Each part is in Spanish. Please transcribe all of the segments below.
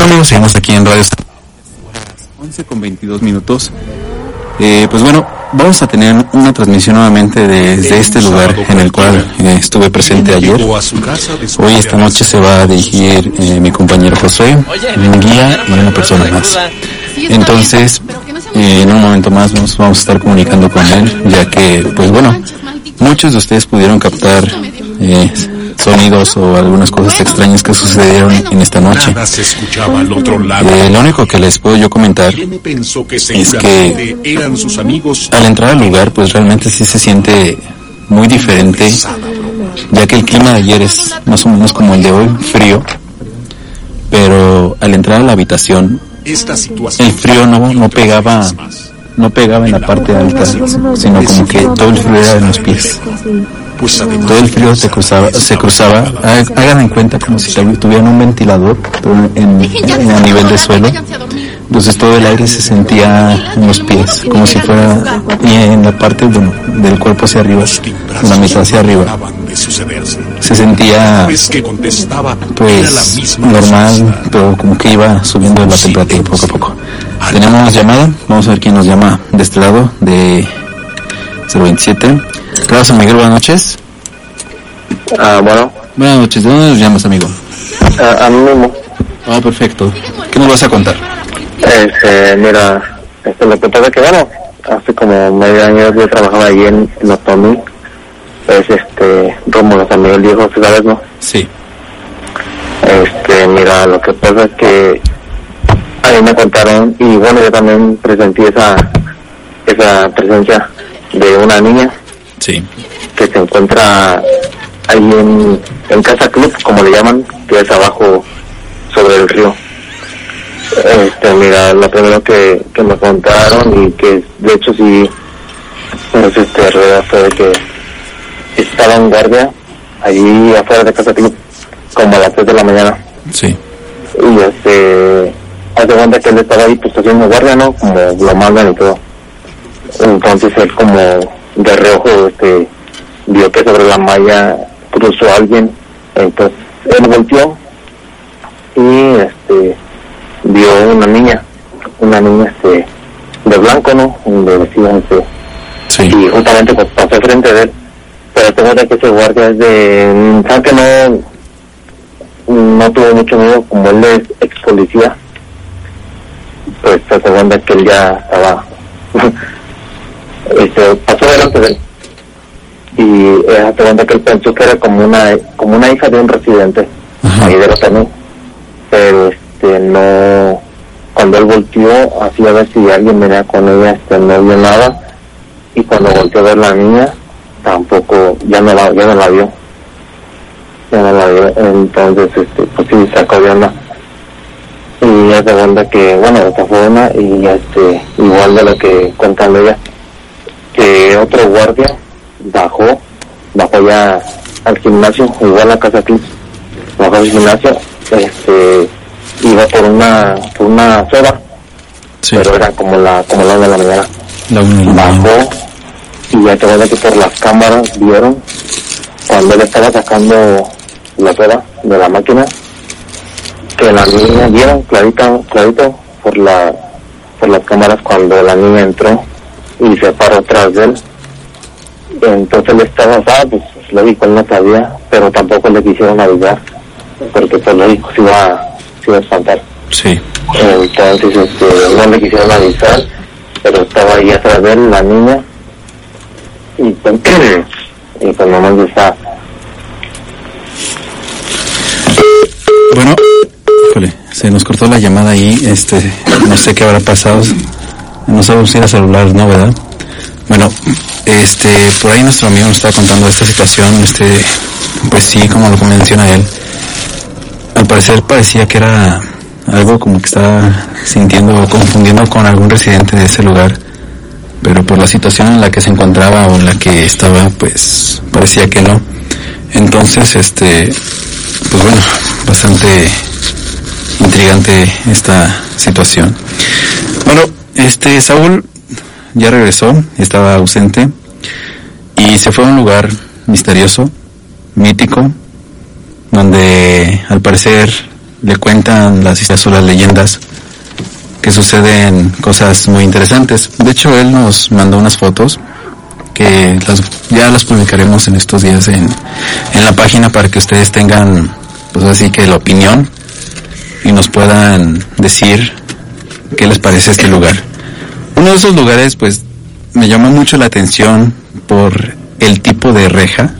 Bueno amigos, seguimos aquí en Radio 11 con 22 minutos. Eh, pues bueno, vamos a tener una transmisión nuevamente desde este lugar en el cual eh, estuve presente ayer. Hoy esta noche se va a dirigir eh, mi compañero José, un guía y una persona más. Entonces, eh, en un momento más nos vamos a estar comunicando con él, ya que, pues bueno, muchos de ustedes pudieron captar eh, sonidos o algunas cosas extrañas que sucedieron en esta noche. Nada se escuchaba al otro lado. Eh, lo único que les puedo yo comentar ¿Quién pensó que es seguramente eran sus amigos? al entrar al lugar pues realmente sí se siente muy diferente, ya que el clima de ayer es más o menos como el de hoy, frío, pero al entrar a la habitación el frío no, no pegaba no pegaba en la parte alta, sino como que todo el frío era en los pies. Pues Todo el frío se cruzaba, se cruzaba, ha- hagan en cuenta como si tuvieran un ventilador en, en- a nivel de suelo. Entonces todo el aire se sentía en los pies, como si fuera, y en la parte bueno, del cuerpo hacia arriba, en la mitad hacia arriba. Se sentía pues normal, pero como que iba subiendo la temperatura poco a poco. Tenemos llamada, vamos a ver quién nos llama de este lado, de 027. San Miguel, buenas noches. Ah, bueno, Buenas noches, ¿de dónde nos llamas, amigo? a, a mí mismo. Ah, perfecto. ¿Qué nos vas a contar? Este, mira, este, lo que pasa es que, bueno, hace como medio año yo trabajaba ahí en, en Otomí. Es este, Rómulo San Miguel Viejo, ¿sí ¿sabes, no? Sí. Este, mira, lo que pasa es que a mí me contaron, y bueno, yo también presenté esa, esa presencia de una niña Sí. que se encuentra ahí en, en Casa Club, como le llaman, que es abajo sobre el río. Este, mira, lo primero que, que me contaron y que de hecho sí, pues este, fue de que estaba en guardia allí afuera de Casa Club, como a las 3 de la mañana. Sí. Y este, hace cuenta que él estaba ahí pues haciendo guardia, ¿no? Como lo mandan y todo. Entonces él como de reojo este, vio que sobre la malla cruzó alguien. Entonces él volteó y este vio una niña, una niña este de blanco, ¿no? De este, Sí. y justamente pues pasó frente de él. Pero tengo que ese guardia es de, que no, no tuvo mucho miedo, como él es ex policía, pues se cuenta que él ya estaba, este, pasó delante de él. Y eh, se cuenta que él pensó que era como una, como una hija de un residente, Ajá. ahí de la también. Pero este, no, cuando él volteó, así a ver si alguien venía con ella, este, no vio nada. Y cuando volteó a ver la niña, tampoco, ya no la, ya no la vio. Ya no la vio. Entonces, este, pues sí, sacó de onda. Y es de onda que, bueno, esta fue una, y este, igual de lo que cuentan ella, que otro guardia bajó, bajó ya al gimnasio, igual a casa aquí, bajó al gimnasio, este, iba por una, por una soda, Sí. pero era como la, como la la mañana La de la mañana. bajó y ya te que por las cámaras vieron cuando él estaba sacando la soda de la máquina que la niña vieron clarito clarito por la por las cámaras cuando la niña entró y se paró tras de él entonces él estaba ah, pues lógico él no sabía pero tampoco le quisieron avisar porque pues lógico se iba, se iba a espantar Sí. entonces este, no le quisieron avisar, pero estaba ahí atrás de él la niña y pues, y pues nomás está Bueno, se nos cortó la llamada ahí, este, no sé qué habrá pasado. No sabemos si era celular, ¿no, verdad? Bueno, este, por ahí nuestro amigo nos estaba contando esta situación, este, pues sí, como lo menciona él, al parecer parecía que era algo como que estaba sintiendo o confundiendo con algún residente de ese lugar, pero por la situación en la que se encontraba o en la que estaba, pues parecía que no. Entonces, este, pues bueno, bastante intrigante esta situación. Este Saúl ya regresó, estaba ausente y se fue a un lugar misterioso, mítico, donde al parecer le cuentan las historias o las leyendas que suceden cosas muy interesantes. De hecho, él nos mandó unas fotos que ya las publicaremos en estos días en, en la página para que ustedes tengan, pues así que la opinión y nos puedan decir qué les parece este lugar. Uno de esos lugares, pues, me llama mucho la atención por el tipo de reja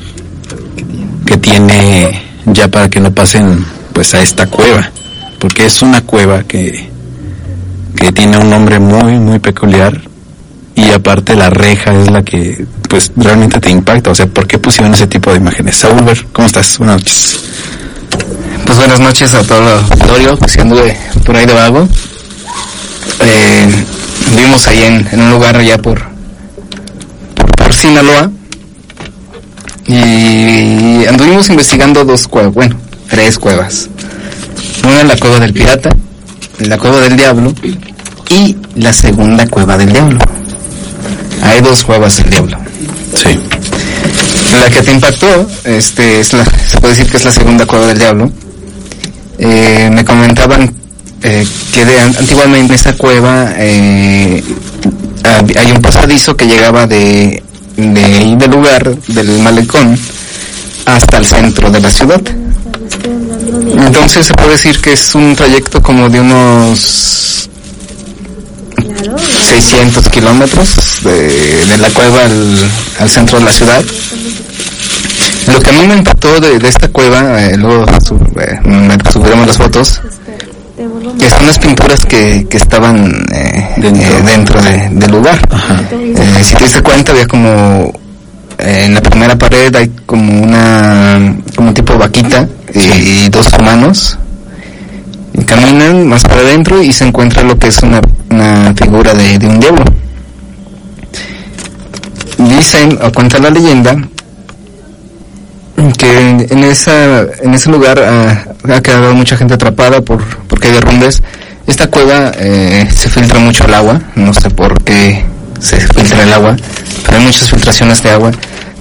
que tiene ya para que no pasen, pues, a esta cueva, porque es una cueva que, que tiene un nombre muy, muy peculiar y aparte la reja es la que, pues, realmente te impacta. O sea, ¿por qué pusieron ese tipo de imágenes? Saúl, ¿cómo estás? Buenas noches. Pues buenas noches a todo el auditorio, que anduve por ahí de vago. Eh, vivimos ahí en, en un lugar allá por, por, por Sinaloa. Y anduvimos investigando dos cuevas, bueno, tres cuevas. Una la cueva del pirata, la cueva del diablo y la segunda cueva del diablo. Hay dos cuevas del diablo. Sí. La que te impactó, este, es la, se puede decir que es la segunda cueva del diablo. Eh, me comentaban eh, que de, antiguamente en esa cueva eh, hay un pasadizo que llegaba de, ahí del lugar, del malecón, hasta el centro de la ciudad. Entonces se puede decir que es un trayecto como de unos 600 kilómetros de, la cueva al, centro de la ciudad. Lo que a mí me impactó de, esta cueva, eh, luego eh, subiremos las fotos, son las pinturas que, que estaban eh, Dentro. eh, dentro de- del lugar. Eh, si te diste cuenta, había como en la primera pared hay como una como un tipo vaquita y, y dos humanos y caminan más para adentro y se encuentra lo que es una, una figura de, de un diablo. Dicen o cuenta la leyenda que en, esa en ese lugar ah, ha quedado mucha gente atrapada por porque hay derrumbes. Esta cueva eh, se filtra mucho el agua, no sé por qué se filtra el agua, pero hay muchas filtraciones de agua.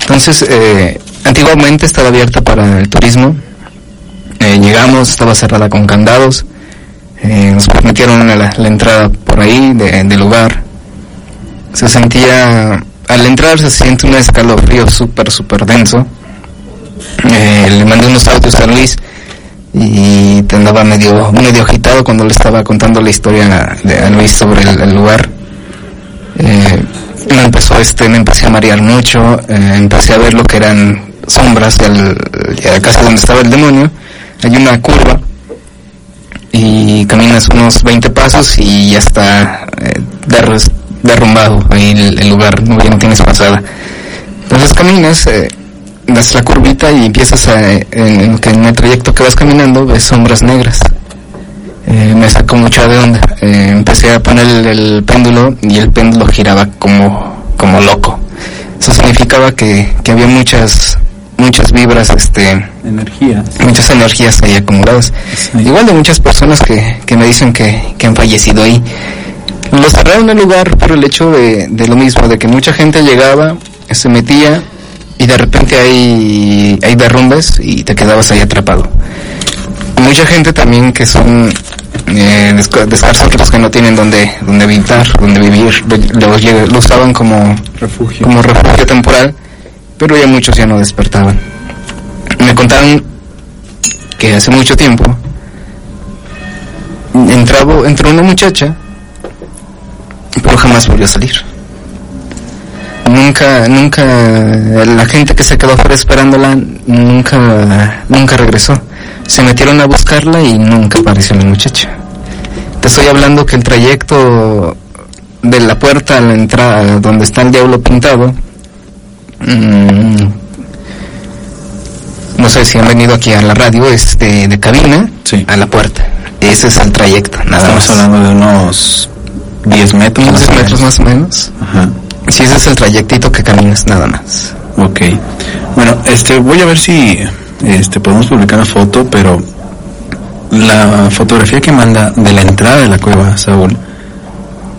Entonces, eh, antiguamente estaba abierta para el turismo. Eh, llegamos, estaba cerrada con candados. Eh, nos permitieron la, la entrada por ahí de- del lugar. Se sentía, al entrar se siente un escalofrío súper, súper denso. Eh, le mandé unos audios a Luis y te andaba medio, medio agitado cuando le estaba contando la historia de, a Luis sobre el, lugar. Eh, me empezó este, me empecé a marear mucho, eh, empecé a ver lo que eran sombras del, ya casi donde estaba el demonio. Hay una curva y caminas unos 20 pasos y ya está eh, derru- derrumbado ahí el, el lugar, no, ya no tienes pasada. Entonces caminas, eh, das la curvita y empiezas a, en, en en el trayecto que vas caminando ves sombras negras. Eh, me sacó mucho de onda. Eh, empecé a poner el, el péndulo y el péndulo giraba como, como loco. Eso significaba que, que había muchas, muchas vibras, este, Energía. muchas energías ahí acumuladas. Sí. Igual de muchas personas que, que me dicen que, que han fallecido ahí. Lo cerraron el lugar por el hecho de, de lo mismo, de que mucha gente llegaba, se metía y de repente hay, hay derrumbes y te quedabas ahí atrapado. Mucha gente también que son eh, que no tienen donde, donde habitar, donde vivir, lo, lo llega- lo usaban como, Refugio. como refugio temporal, pero ya muchos ya no despertaban. Me contaron que hace mucho tiempo entraba, entró una muchacha, pero jamás volvió a salir. Nunca, nunca, la gente que se quedó afuera esperándola, nunca, nunca regresó. Se metieron a buscarla y nunca apareció la muchacha. Te estoy hablando que el trayecto de la puerta a la entrada donde está el diablo pintado mm, no sé si han venido aquí a la radio, es de, de cabina Sí. a la puerta. Ese es el trayecto, nada Estamos más. hablando de unos 10 metros. Unos más 10 o metros más o menos. Ajá. Sí, ese es el trayectito que caminas, nada más. Ok. Bueno, este, voy a ver si este, podemos publicar una foto, pero la fotografía que manda de la entrada de la cueva, Saúl,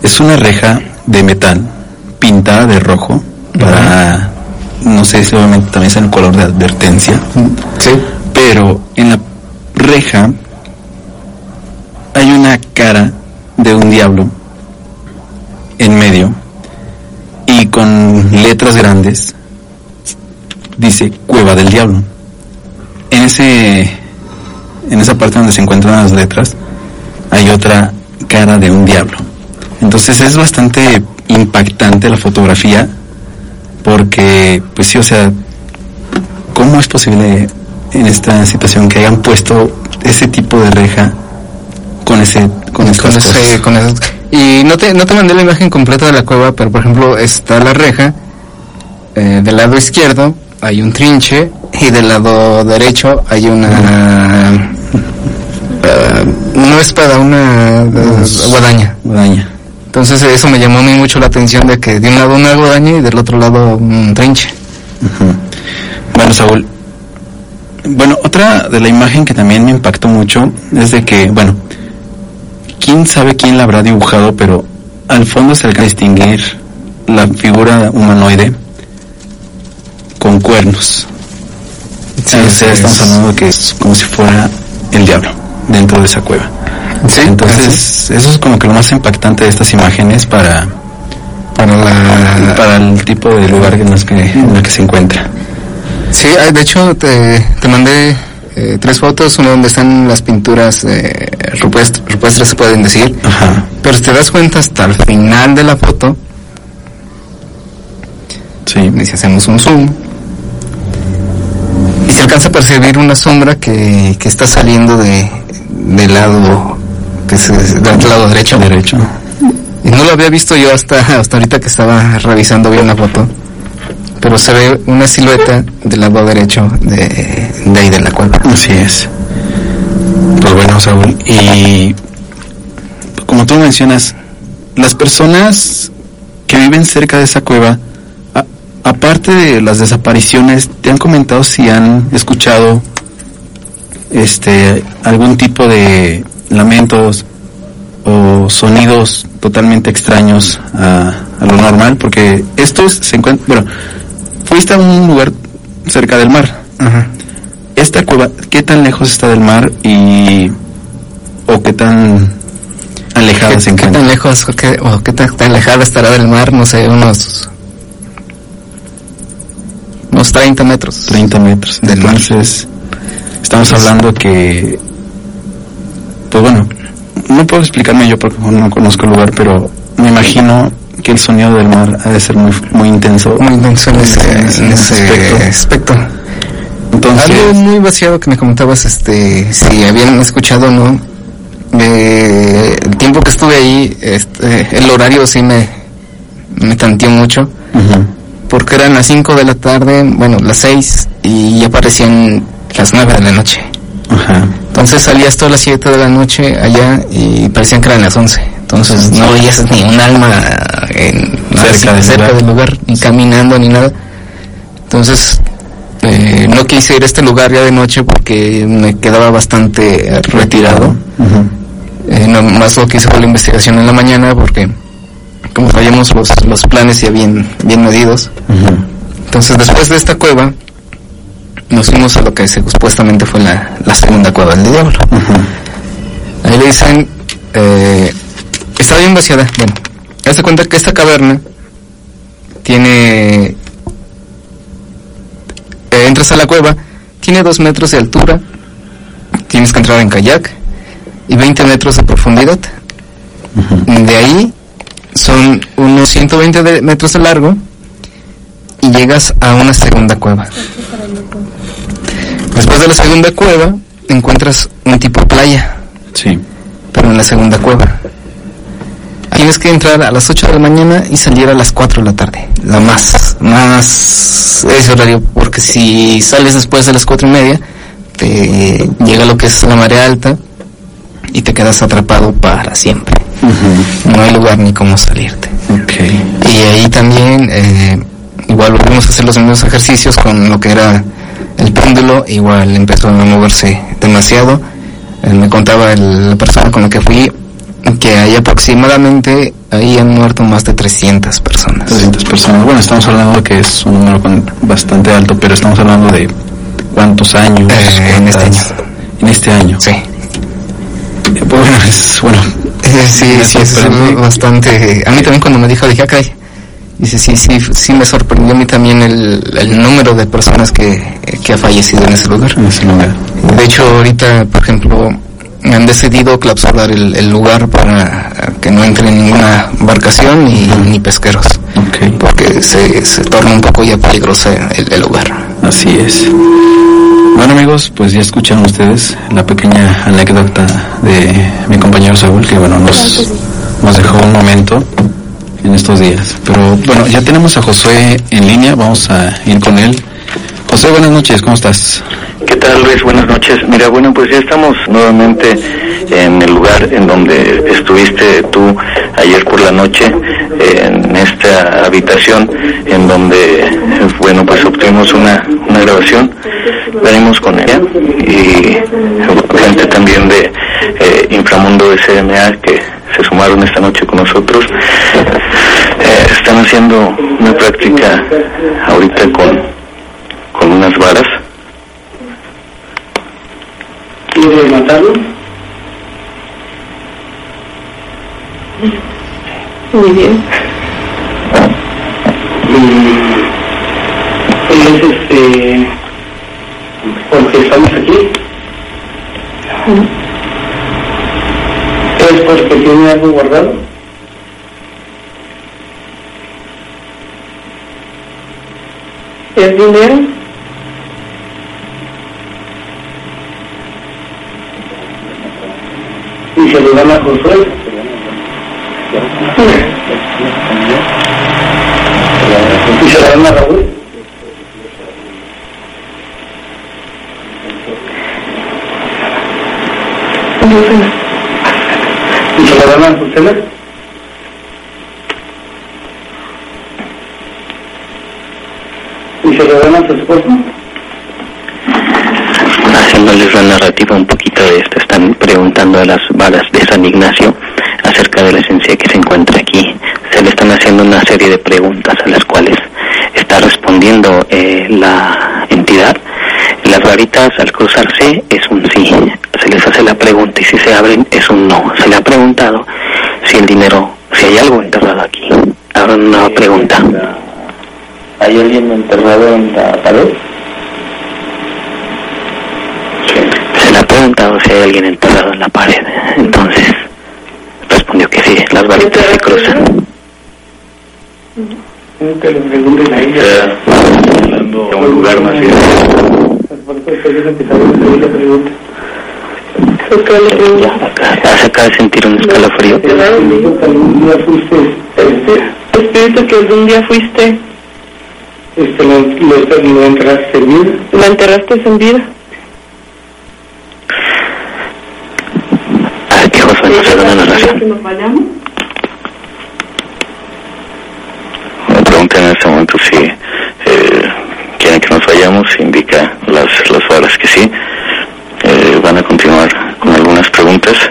es una reja de metal pintada de rojo para, no sé si obviamente también es el color de advertencia, Sí. pero en la reja hay una cara de un diablo en medio con letras grandes dice Cueva del Diablo. En ese en esa parte donde se encuentran las letras hay otra cara de un diablo. Entonces es bastante impactante la fotografía porque pues sí, o sea, ¿cómo es posible en esta situación que hayan puesto ese tipo de reja con ese con Con ese- Y no te, no te mandé la imagen completa de la cueva, pero por ejemplo está la reja, eh, del lado izquierdo hay un trinche y del lado derecho hay una... eh, no espada, una eh, guadaña. Guadaña. Entonces eso me llamó a mí mucho la atención de que de un lado una guadaña y del otro lado un trinche. Bueno, Saúl. Bueno, otra de la imagen que también me impactó mucho es de que, bueno, quién sabe quién la habrá dibujado, pero al fondo se alcanza a distinguir la figura humanoide con cuernos. Sí, o sea, es- estamos hablando de que es como si fuera el diablo dentro de esa cueva. Sí, Entonces, eso es como que lo más impactante de estas imágenes para, para la... para el tipo de lugar en, los que, en el que se encuentra. Sí, ah, de hecho te, te mandé eh, tres fotos, una donde están las pinturas eh, rupestres, rupestres se pueden decir, Ajá. pero si te das cuenta hasta el final de la foto, Sí. y si hacemos un zoom, y se alcanza a percibir una sombra que, que está saliendo de, del lado, que del lado derecho. Derecho. Y no lo había visto yo hasta, hasta ahorita que estaba revisando bien la foto. Pero se ve una silueta del lado derecho de, de ahí de la cueva. Así es. Pues bueno, Saúl, y como tú mencionas, las personas que viven cerca de esa cueva, aparte de las desapariciones, ¿te han comentado si han escuchado este algún tipo de lamentos o sonidos totalmente extraños a, a lo normal? Porque estos se encuentran, bueno, fuiste a un lugar cerca del mar Ajá. esta cueva, ¿qué tan lejos está del mar y o qué tan alejada ¿Qué, se qué encuentra? tan lejos o qué, o qué tan, tan alejada estará del mar? No sé, unos... Unos 30 metros. 30 metros. Del mar. Entonces, estamos hablando que, pues bueno, no puedo explicarme yo porque no conozco el lugar, pero me imagino que el sonido del mar ha de ser muy, muy intenso. Muy intenso en ese, en ese aspecto. aspecto. Entonces, Algo muy vaciado que me comentabas, este, si habían escuchado o no. Eh, el tiempo que estuve ahí, este, el horario sí me, me tanteó mucho. ujú, Porque eran las 5 de la tarde, bueno, las 6, y ya aparecían las 9 de la noche. ajá, Entonces salías todas las 7 de la noche allá y parecían que eran las 11. Entonces no veías ni un alma en, Cerca del cerca lugar. del lugar, ni caminando ni nada. Entonces eh, no quise ir a este lugar ya de noche porque me quedaba bastante retirado. Eh, no, más lo que hice fue la investigación en la mañana porque como traíamos los, los planes ya bien, bien medidos. Entonces después de esta cueva nos fuimos a lo que supuestamente fue la, la segunda cueva del diablo. Ahí le dicen, eh, está bien vaciada. Bueno, hazte cuenta que esta caverna tiene, eh, entras a la cueva, tiene dos metros de altura, tienes que entrar en kayak y 20 metros de profundidad. De ahí son unos 120 de- metros de largo y llegas a una segunda cueva. Después de la segunda cueva encuentras un tipo de playa Sí, pero en la segunda cueva. Tienes que entrar a las 8 de la mañana y salir a las 4 de la tarde. La más, más ese horario, porque si sales después de las 4 y media, te llega lo que es la marea alta y te quedas atrapado para siempre. No hay lugar ni cómo salirte. Okay. Y ahí también, eh, igual volvimos a hacer los mismos ejercicios con lo que era el péndulo, igual empezó a moverse demasiado. Eh, me contaba el- la persona con la que fui que hay aproximadamente, ahí han muerto más de 300 personas. 300 personas. Bueno, estamos hablando de que es un número bastante alto, pero estamos hablando de cuántos años. Eh, en este cuántas- En este año. Sí. Eh, pues, bueno, es, bueno, Eh, sí, sí, es bastante. A mí también cuando me dijo, dije, acá Dice, sí, sí, sí me sorprendió a mí también el, el número de personas que, que ha fallecido en ese lugar. en ese lugar. De hecho, ahorita, por ejemplo, han decidido clausurar el, el lugar para que no entre ninguna embarcación ni, ni pesqueros. Porque se, se torna un poco ya peligroso el, el lugar. Así es. Bueno amigos, pues ya escucharon ustedes la pequeña anécdota de mi compañero Saúl, que bueno, nos, nos dejó un momento en estos días. Pero bueno, ya tenemos a Josué en línea, vamos a ir con él. José, buenas noches, ¿cómo estás? ¿Qué tal Luis? Buenas noches. Mira, bueno, pues ya estamos nuevamente en el lugar en donde estuviste tú ayer por la noche, en esta habitación en donde, bueno, pues obtuvimos una, una grabación, venimos con ella y gente también de eh, Inframundo SMA que se sumaron esta noche con nosotros. Eh, están haciendo una práctica ahorita con, con unas varas ¿Quiere matarlo? Muy bien. Entonces, este, porque estamos aquí, es porque tiene algo guardado. ¿Es dinero? Se lo dan a Josué. Y se lo dan a Raúl. Y se lo dan a Susana. Y se lo dan a su esposo. haciéndoles la narrativa un poquito de esto, preguntando a las varas de San Ignacio acerca de la esencia que se encuentra aquí. Se le están haciendo una serie de preguntas a las cuales está respondiendo eh, la entidad. Las varitas al cruzarse es un sí. Se les hace la pregunta y si se abren es un no. Se le ha preguntado si el dinero, si hay algo enterrado aquí. Ahora una pregunta. ¿Hay alguien enterrado en la pared? Se le ha preguntado si hay alguien enterrado en la pared. Entonces, respondió que sí, las varitas se cruzan. Nunca le pregunten a ella. hablando de un lugar más que acaba de sentir un escalofrío. Que este, Espíritu que algún día fuiste, este, lo, lo, lo entraste en vida. ¿lo enterraste en vida? A que nos vayamos? Me preguntan en este momento si eh, quieren que nos vayamos, indica las, las varas que sí. Eh, van a continuar con algunas preguntas.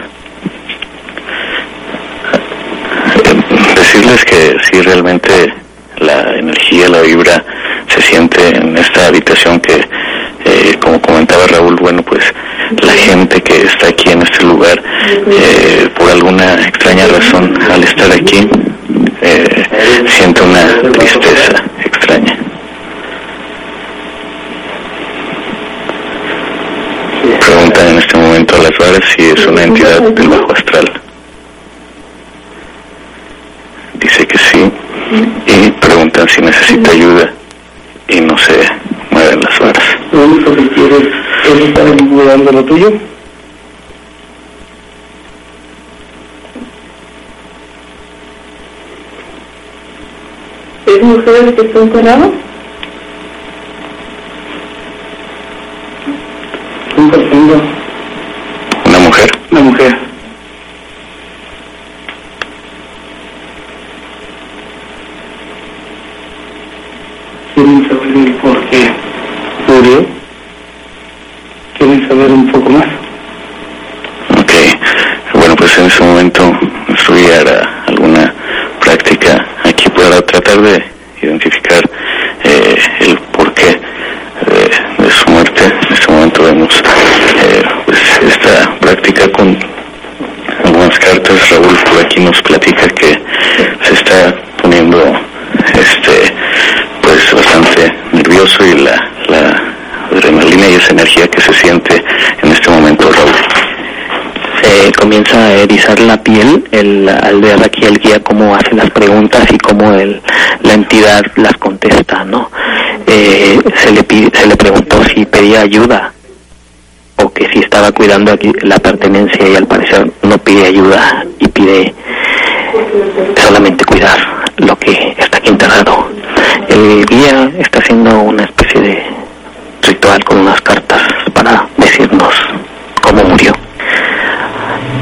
Eh, decirles que sí, realmente la energía, la vibra se siente en esta habitación que, eh, como comentaba Raúl, bueno, pues la gente que está aquí en este lugar, eh, por alguna extraña razón, al estar aquí, eh, siente una tristeza extraña. Preguntan en este momento a las varas si es una entidad del bajo astral. Dice que sí. Y preguntan si necesita ayuda. Y no se mueven las varas. Lo único que quieres es estar lo tuyo. Sabes que está enterrado? Un profundo, ¿Una mujer? una mujer. ¿Quieren saber el por qué murió? ¿Quieren saber un poco más? Ok. Bueno, pues en ese momento estudiar alguna práctica aquí para tratar de identificar eh, el porqué eh, de su muerte. En este momento vemos eh, pues esta práctica con algunas cartas. Raúl por aquí nos platica que se está poniendo este pues bastante nervioso y la, la adrenalina y esa energía que se siente en este momento Raúl. se comienza a erizar la al ver aquí el guía cómo hace las preguntas y cómo el, la entidad las contesta, ¿no? Eh, se, le pide- se le preguntó si pedía ayuda o que si estaba cuidando aquí la pertenencia y al parecer no pide ayuda y pide solamente cuidar lo que está aquí enterrado. El guía está haciendo una especie de ritual con unas cartas para decirnos cómo murió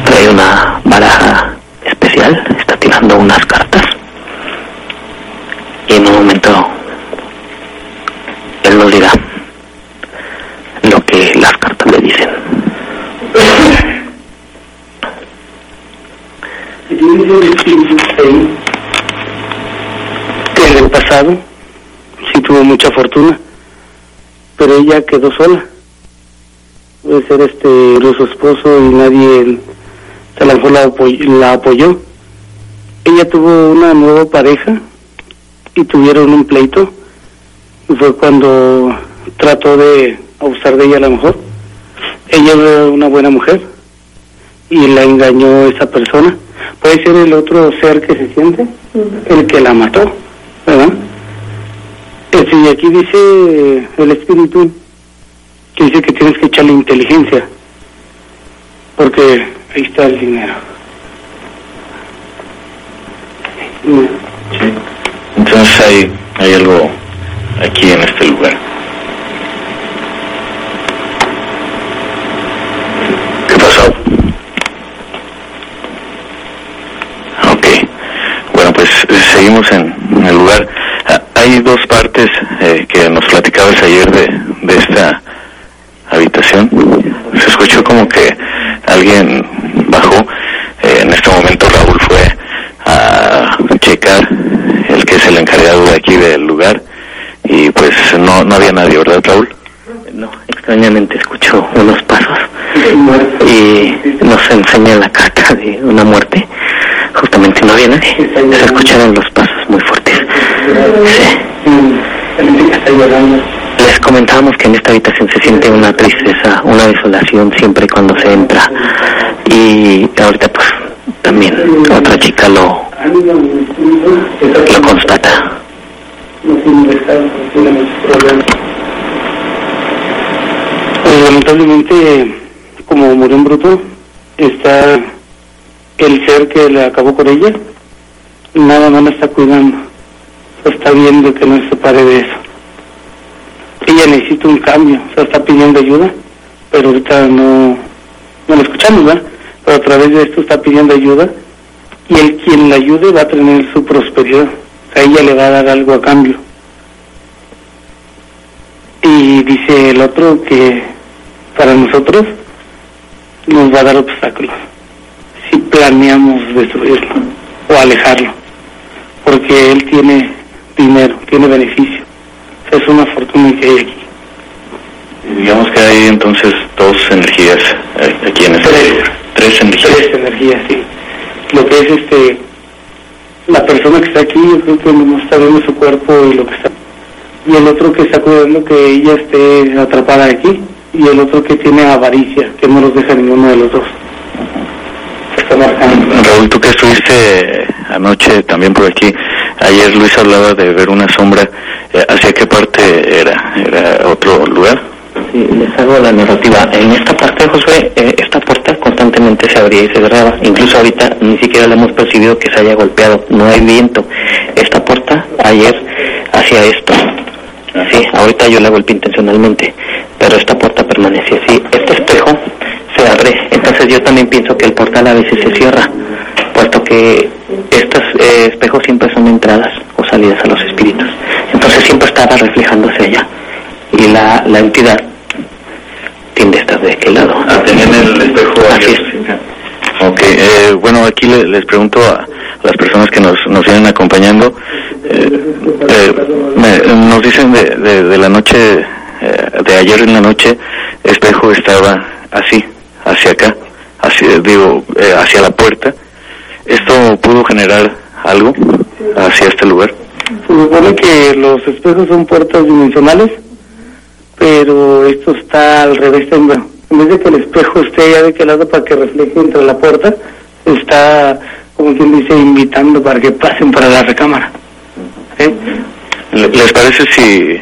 trae una baraja especial, está tirando unas cartas y en un momento él nos dirá lo que las cartas le dicen. Y dice el espíritu ahí que en el pasado sí tuvo mucha fortuna, ella quedó sola. Puede ser este su esposo y nadie a lo mejor la, la apoyó. Ella tuvo una nueva pareja y tuvieron un pleito y fue cuando trató de abusar de ella a lo mejor. Ella era una buena mujer y la engañó esa persona. Puede ser el otro ser que se siente, el que la mató, ¿verdad? Este, y aquí dice el espíritu que dice que tienes que echarle inteligencia, porque ahí está el dinero. Entonces hay, hay algo aquí en este lugar. ¿Qué pasó? Ok. Bueno, pues seguimos en el lugar. Hay dos partes eh, que nos platicabas ayer de, esta habitación. Se escuchó como que alguien bajó. Eh, en este momento Raúl fue a checar el que es el encargado de aquí del lugar y pues no, no había nadie, ¿verdad Raúl? No, extrañamente escucho unos pasos y nos enseña la carta de una muerte. Justamente no había nadie. Se escucharon los pasos muy fuertes. Les comentábamos que en esta habitación se siente una tristeza, una desolación siempre cuando se entra. Y ahorita pues también otra chica lo, lo constata. Pues, lamentablemente, como murió un bruto, está el ser que le acabó con ella, nada más la está cuidando, está viendo que no se separe de eso. Ella necesita un cambio, o sea, está pidiendo ayuda, pero ahorita no, no la escuchamos, ¿verdad? Pero a través de esto está pidiendo ayuda y el quien la ayude va a tener su prosperidad, o sea, ella le va a dar algo a cambio. Y dice el otro que para nosotros nos va a dar obstáculos si planeamos destruirlo o alejarlo, porque él tiene dinero, tiene beneficio, es una fortuna que hay aquí. Digamos que hay entonces dos energías eh, aquí en este. Tres energías. Tres energías, sí. Lo que es este, la persona que está aquí, yo creo que no está viendo su cuerpo y lo que está. Y el otro que está cuidando que ella esté atrapada aquí. Y el otro que tiene avaricia, que no los deja ninguno de los dos. Raúl, tú que estuviste anoche también por aquí, ayer Luis hablaba de ver una sombra, eh, ¿hacia qué parte era? ¿Era otro lugar? Sí, les hago la narrativa. En esta parte, José, eh, esta puerta constantemente se abría y se cerraba. Incluso ahorita ni siquiera le hemos percibido que se haya golpeado. No hay viento. Esta puerta ayer hacia esto. Sí, ahorita yo la golpeé intencionalmente, pero esta puerta permanece así. Este espejo entonces yo también pienso que el portal a veces se cierra, puesto que estos eh, espejos siempre son entradas o salidas a los espíritus. Entonces siempre estaba reflejándose allá. Y la, la entidad tiende a estar de aquel lado. Ah, tenían el espejo Así es. Ok, eh, bueno, aquí le- les pregunto a las personas que nos, nos vienen acompañando. eh, eh, me- nos dicen de, de, de la noche, de ayer en la noche, espejo estaba así, hacia acá, hacia, digo, eh, hacia la puerta. ¿Esto pudo generar algo hacia este lugar? Se supone que los espejos son puertas dimensionales, pero esto está al revés. En en vez de que el espejo esté ya de aquel lado para que refleje entre la puerta, está, como quien dice, invitando para que pasen para la recámara. ¿Eh? Le- ¿Les parece si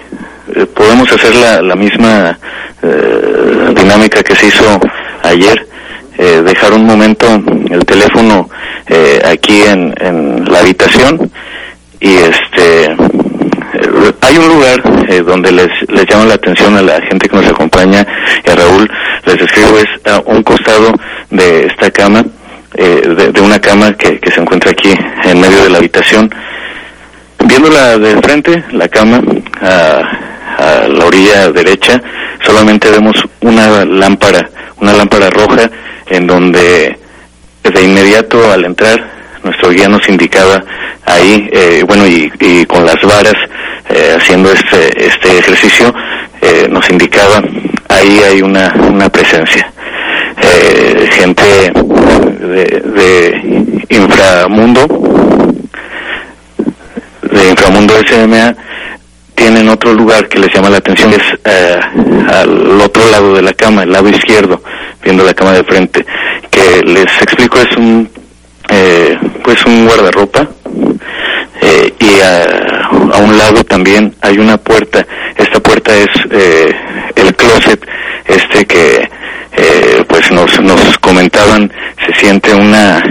eh, podemos hacer la, la misma eh, dinámica que se hizo ayer? Eh, dejar un momento el teléfono eh, aquí en, en la habitación y este eh, hay un lugar eh, donde les, les llama la atención a la gente que nos acompaña y a Raúl les describo es a un costado de esta cama eh, de, de una cama que, que se encuentra aquí en medio de la habitación Viéndola de frente, la cama, a, a la orilla derecha, solamente vemos una lámpara, una lámpara roja, en donde de inmediato al entrar, nuestro guía nos indicaba ahí, eh, bueno, y, y con las varas, eh, haciendo este, este ejercicio, eh, nos indicaba, ahí hay una, una presencia. Eh, gente de, de inframundo, de Inframundo SMA tienen otro lugar que les llama la atención, es eh, al otro lado de la cama, el lado izquierdo, viendo la cama de frente, que les explico es un, eh, pues un guardarropa, eh, y a, a un lado también hay una puerta, esta puerta es eh, el closet, este que pues nos, nos comentaban, se siente una,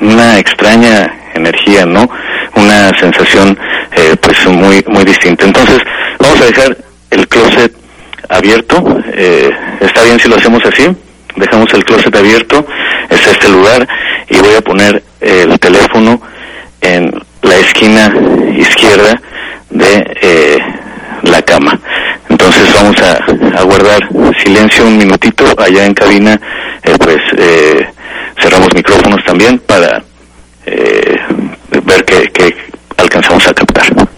una extraña energía, ¿no? Una sensación eh, pues muy muy distinta. Entonces, vamos a dejar el closet abierto. eh, ¿Está bien si lo hacemos así? Dejamos el closet abierto, es este lugar, y voy a poner el teléfono en la esquina izquierda de eh, la cama. Entonces vamos a, a guardar silencio un minutito allá en cabina, eh, pues eh, cerramos micrófonos también para eh, ver qué, qué alcanzamos a captar.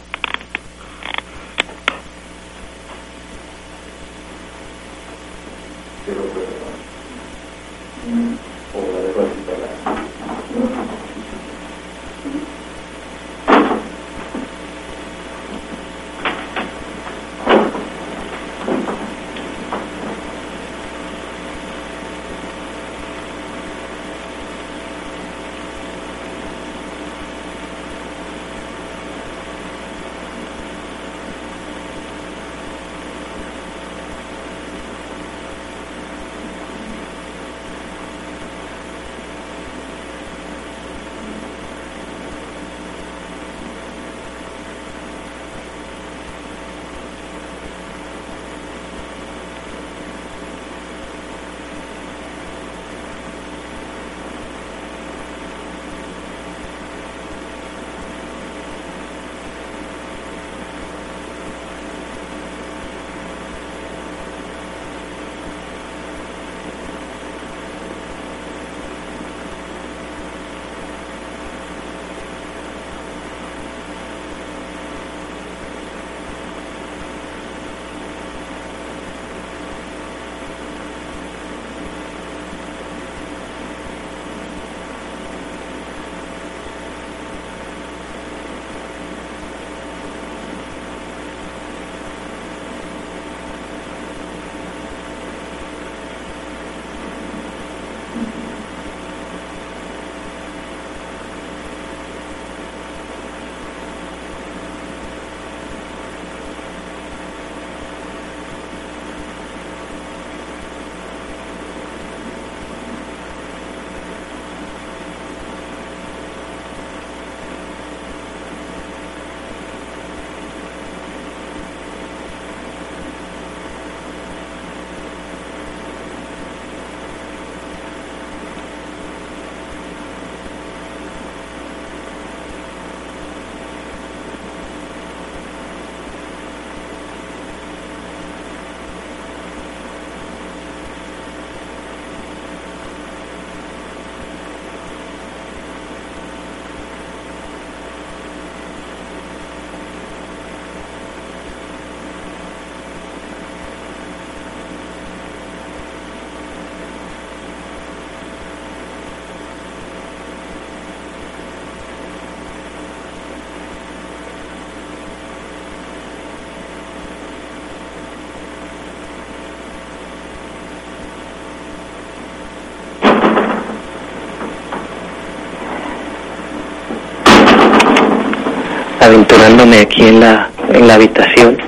Aquí en la, en la habitación.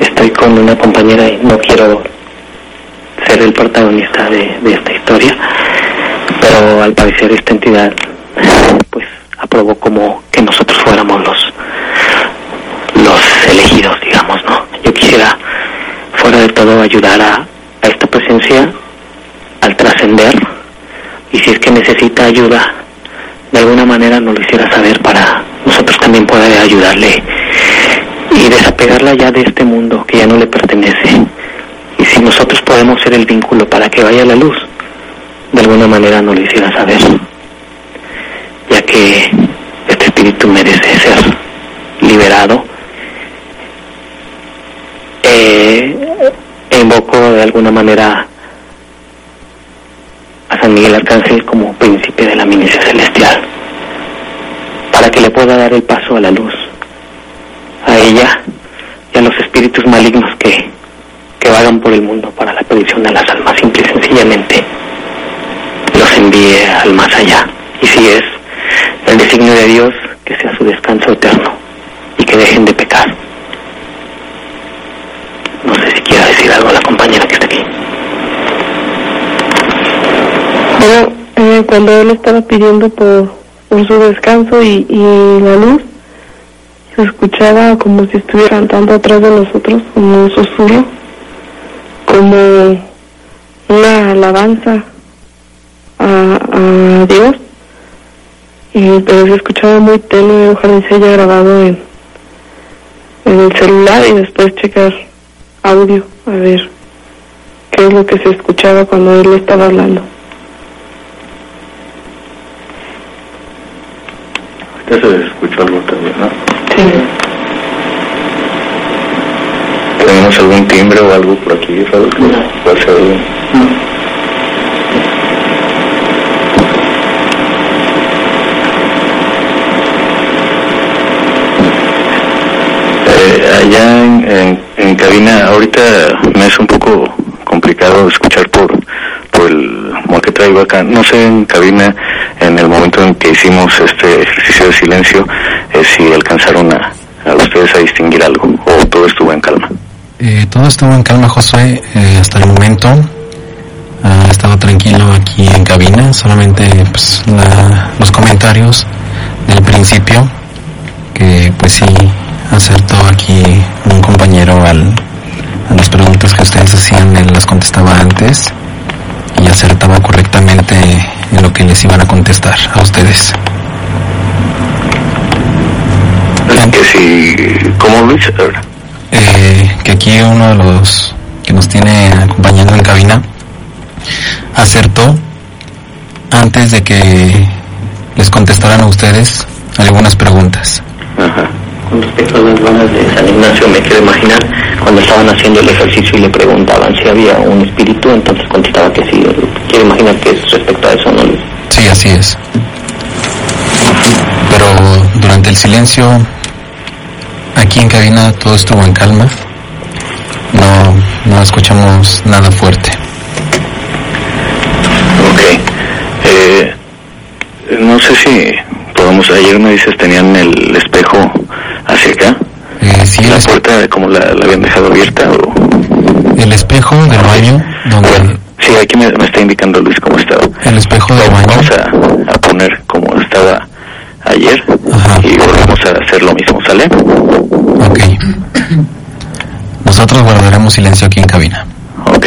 Estoy con una compañera y no quiero ser el protagonista de, de esta historia, pero al parecer esta entidad pues aprobó como que nosotros fuéramos los los elegidos, digamos, ¿no? Yo quisiera fuera de todo ayudar a, a esta presencia al trascender y si es que necesita ayuda de alguna manera nos lo hiciera saber para también poder ayudarle y desapegarla ya de este mundo que ya no le pertenece. Y si nosotros podemos ser el vínculo para que vaya la luz, de alguna manera nos lo hiciera saber, ya que este espíritu merece ser liberado. Eh, invoco de alguna manera a San Miguel Arcángel como príncipe de la milicia celestial, para que le pueda dar el paso a la luz, a ella y a los espíritus malignos que, que vagan por el mundo para la perdición de las almas, simple y sencillamente los envíe al más allá. Y si es el designio de Dios, que sea su descanso eterno y que dejen de pecar. No sé si quiera decir algo a la compañera que está aquí. Bueno, eh, cuando él estaba pidiendo por, por su descanso y, y la luz, se escuchaba como si estuvieran tanto atrás de nosotros, como un susurro, como una alabanza a, a Dios, y, pero se escuchaba muy tenue, ojalá se haya grabado en, en el celular y después checar audio, a ver qué es lo que se escuchaba cuando él estaba hablando. Ya se escuchó algo también, ¿no? Sí. ¿Tenemos algún timbre o algo por aquí, Raúl? que pueda ser algo? Eh, allá en, en, en cabina, ahorita me es un poco complicado escuchar por, por el mo que traigo acá. No sé en cabina, en el momento en que hicimos este ejercicio de silencio, eh, si alcanzaron a, a ustedes a distinguir algo o todo estuvo en calma. Eh, todo estuvo en calma, Josué, eh, hasta el momento. Ha estado tranquilo aquí en cabina, solamente pues, los comentarios del principio, que pues sí acertó aquí un compañero al, a las preguntas que ustedes hacían, él las contestaba antes y acertaba correctamente lo que les iban a contestar a ustedes. Que si, ¿cómo Luis? eh, que aquí uno de los que nos tiene acompañando en cabina acertó antes de que les contestaran a ustedes algunas preguntas. Ajá. Con respecto a las balas de San Ignacio, me quiero imaginar cuando estaban haciendo el ejercicio y le preguntaban si había un espíritu, entonces contestaba que sí. Quiero imaginar que es respecto a eso, ¿no? Sí, así es. Pero durante el silencio, aquí en cabina todo estuvo en calma. No, no escuchamos nada fuerte. Ok. Eh, no sé si podemos, ayer me dices tenían el espejo hacia acá. Eh, sí, ¿La puerta como la, la habían dejado abierta o...? el espejo del baño, donde Sí, aquí me, me está indicando Luis cómo estaba. el espejo del baño, Vamos a, a poner como estaba ayer Ajá. y volvemos a hacer lo mismo, ¿sale? ok. Nosotros guardaremos silencio aquí en cabina. Ok.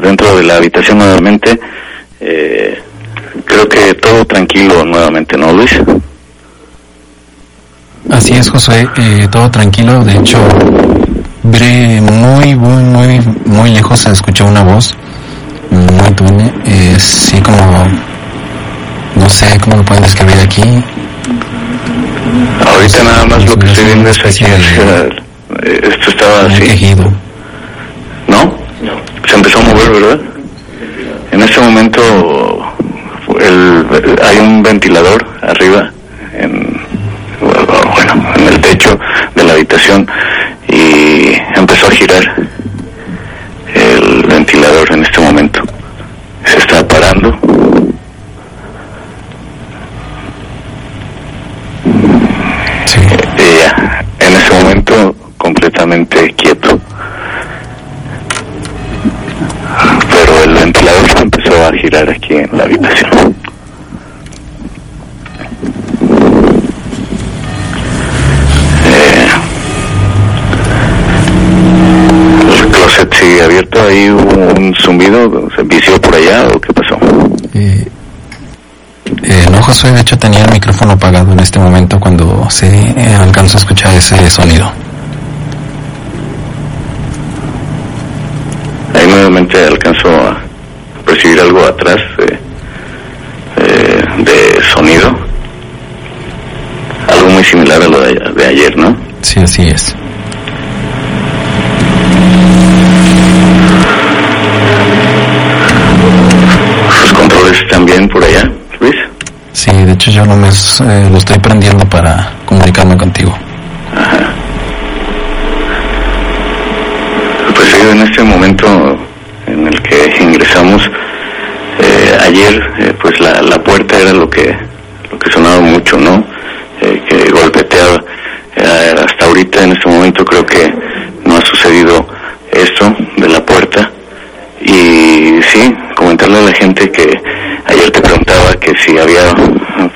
Dentro de la habitación nuevamente. Eh, creo que todo tranquilo nuevamente, ¿no, Luis? Así es, José, eh, todo tranquilo. De hecho, muy, muy, muy, muy lejos se escuchó una voz muy tuya, eh, sí como, no sé cómo lo pueden describir aquí. Ahorita nada más lo que estoy viendo es aquí, esto estaba así, quejido. ¿Verdad? En este momento el, hay un ventilador arriba, en, bueno, en el techo de la habitación y empezó a girar el ventilador en este momento. Se está parando. Sí. Y ya, en ese momento completamente quieto. Pero el ventilador empezó a girar aquí en la habitación. Eh, el closet sigue abierto, ahí hubo un zumbido, se vició por allá o qué pasó. Eh, eh, no, José, de hecho tenía el micrófono apagado en este momento cuando se eh, alcanzó a escuchar ese sonido. Ahí nuevamente alcanzó a percibir algo atrás de, eh, de sonido. Algo muy similar a lo de, de ayer, ¿no? Sí, así es. Sus controles también por allá, Luis. Yo no me eh, lo estoy prendiendo para comunicarme contigo. Pues sí, en este momento en el que ingresamos eh, ayer, eh, pues la, la puerta era lo que lo que sonaba mucho, ¿no? Eh, que golpeteaba. Eh, hasta ahorita, en este momento, creo que no ha sucedido esto de la puerta. Y sí, comentarle a la gente que ayer te preguntaba que si había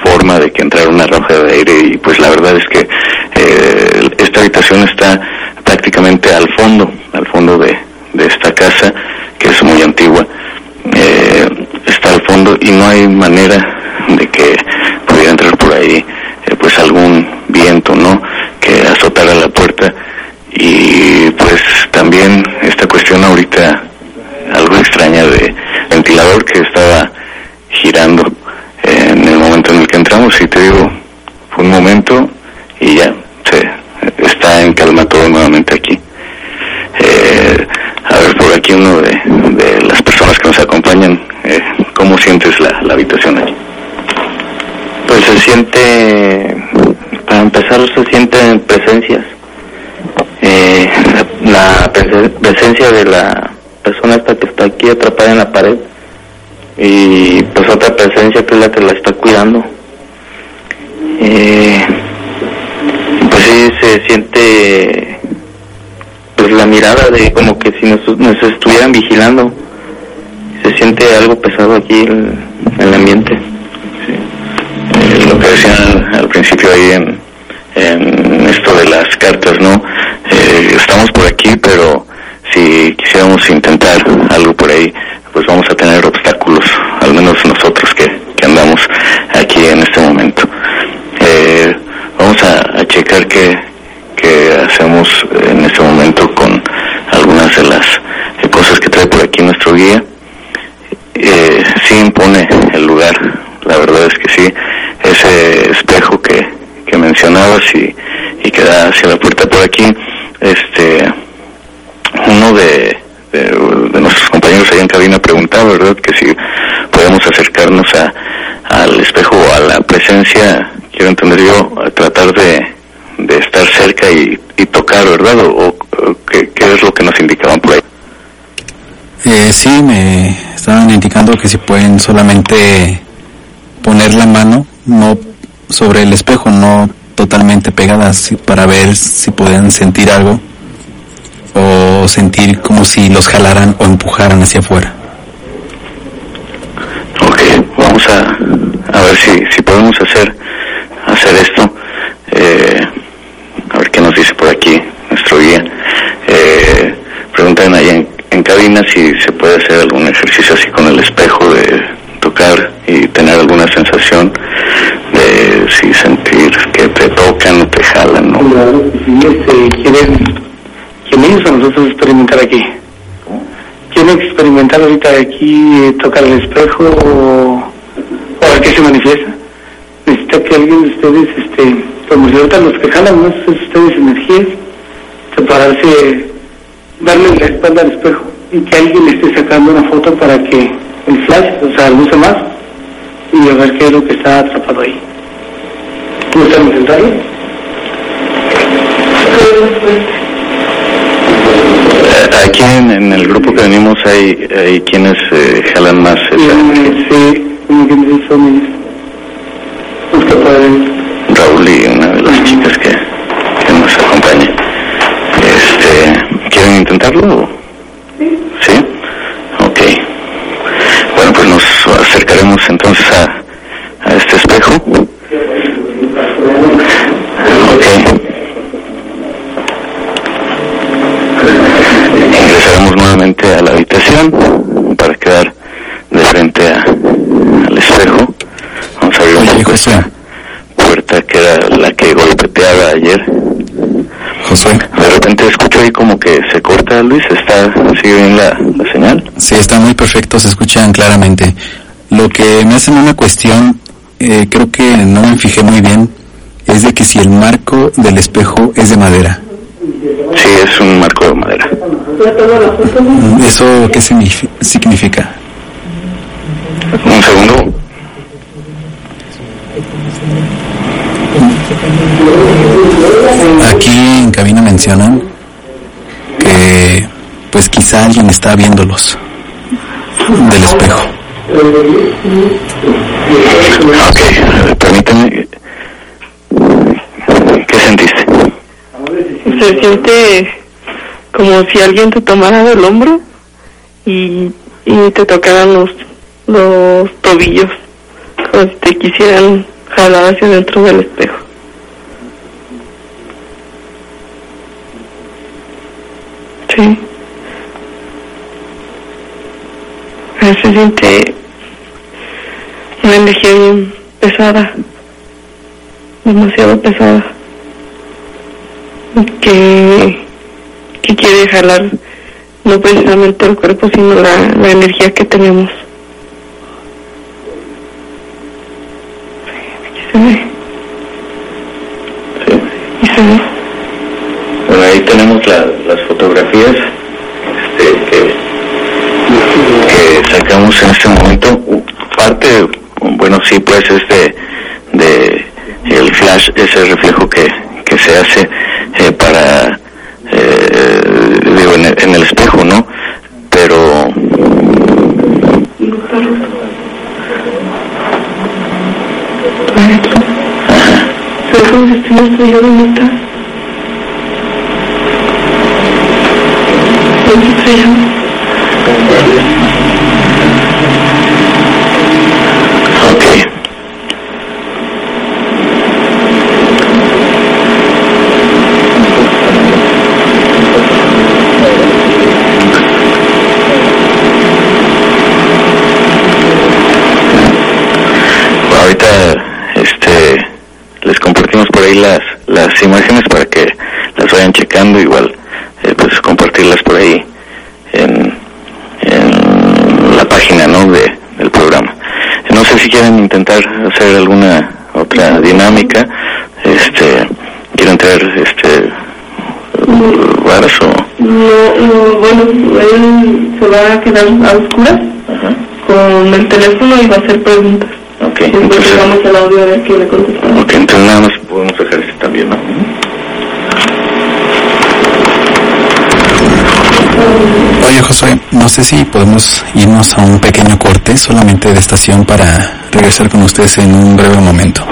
forma de que entrara una roja de aire y pues la verdad es que eh, esta habitación está prácticamente al fondo, al fondo de, de esta casa que es muy antigua. Eh, está al fondo y no hay manera de que pudiera entrar por ahí eh, pues algún viento, ¿no? Que azotara la puerta y pues también esta cuestión ahorita algo extraña de ventilador que estaba girando en el momento en el que entramos y te digo fue un momento y ya se está en calma todo nuevamente aquí eh, a ver por aquí uno de, de las personas que nos acompañan eh, cómo sientes la, la habitación aquí Pues se siente, para empezar se sienten presencias. Eh, la, la prese- presencia de la persona esta que está aquí atrapada en la pared y pues otra presencia que es la que la está cuidando. Eh, pues sí se siente pues la mirada de como que si nos, nos estuvieran vigilando. Se siente algo pesado aquí el, el ambiente. Eh, lo que decían al principio en, esto de las cartas, ¿no? Eh, estamos por aquí, pero si quisiéramos intentar algo por ahí, pues vamos a tener obstáculos, al menos nosotros que, que andamos aquí en este momento. Eh, vamos a, a checar qué, qué hacemos en este momento con algunas de las cosas que trae por aquí nuestro guía eh, sí impone el lugar, la verdad es que sí, ese espejo que, que mencionabas y, y que da hacia la puerta por aquí, este, uno de, de, de nuestros compañeros allá en cabina preguntaba, ¿verdad?, que si podemos acercarnos a, al espejo o a la presencia, quiero entender yo, a tratar de, de estar cerca y, y tocar, ¿verdad?, o, o qué, qué es lo que nos indicaban por ahí. Eh, sí, me estaban indicando que si pueden solamente poner la mano, no sobre el espejo, no totalmente pegadas, para ver si pueden sentir algo o sentir como si los jalaran o empujaran hacia afuera. Ok, vamos a, a ver si, si podemos hacer esto. Eh, a ver qué nos dice por aquí nuestro guía. Eh, preguntan ahí en, en cabina si se puede puede hacer algún ejercicio así con el espejo de tocar y tener alguna sensación de si sentir que te tocan o te jalan, ¿no? Claro, sí, este, quieren, quieren eso nosotros experimentar aquí. ¿Quieren experimentar ahorita aquí, eh, tocar el espejo o, o a ver qué se manifiesta? Necesita que alguien de ustedes, este, como si ahorita los que jalan, ¿no? Son ustedes energías, separarse, darle la espalda al espejo y que alguien le esté sacando una foto para que el flash, o sea, luce más y a ver qué es lo que está atrapado ahí. ¿Gustan intentarlo? Eh, Aquí en, en el grupo que venimos hay, hay quienes eh, jalan más Sí, que pueden... Raúl y una de las chicas que, que nos acompaña. Este, ¿Quieren intentarlo? Sí. Ok. Bueno, pues nos acercaremos entonces a, a este espejo. Ok. Ingresaremos nuevamente para quedar de frente a, al espejo. Vamos a abrir un poco esa puerta que era la que golpeteaba ayer. Josué. De repente escucho ahí como que se corta, Luis. ¿Está, ¿Sigue bien la, la señal? Sí, está muy perfecto, se escuchan claramente. Lo que me hacen una cuestión, eh, creo que no me fijé muy bien, es de que si el marco del espejo es de madera. Sí, es un marco de madera. ¿Eso qué signifi- significa? Un segundo. Aquí en cabina mencionan que pues quizá alguien está viéndolos del espejo. Ok, permíteme. ¿Qué sentiste? Se siente como si alguien te tomara del hombro y, y te tocaran los, los tobillos, como si te quisieran jalar hacia dentro del espejo. Sí. Se siente una energía bien pesada, demasiado pesada, que, que quiere jalar no precisamente el cuerpo, sino la, la energía que tenemos. Se ve. Bueno, ahí tenemos la- las fotografías este, que, sacamos en este momento. Parte, bueno, sí, pues es de, de el flash, ese reflejo que, que se hace eh, para, en el, espejo, ¿no? Pero Pero como si estuviera estrellado en otra. ¿Dónde estrellado? Ok. Ahorita este les compartimos por ahí las las imágenes para que las vayan checando igual eh, pues compartirlas por ahí en, en la página ¿no? de, del programa. No sé si quieren intentar hacer alguna otra dinámica, este, quieren traer este varas o No, no, bueno, él se va a quedar a oscuras con el teléfono y va a hacer preguntas. Ok, Después entonces, llegamos al audio a ver qué le contestamos. ok, entonces nada más podemos dejar este también, ¿no? Oye Josué, no sé si podemos irnos a un pequeño corte solamente de estación para regresar con ustedes en un breve momento.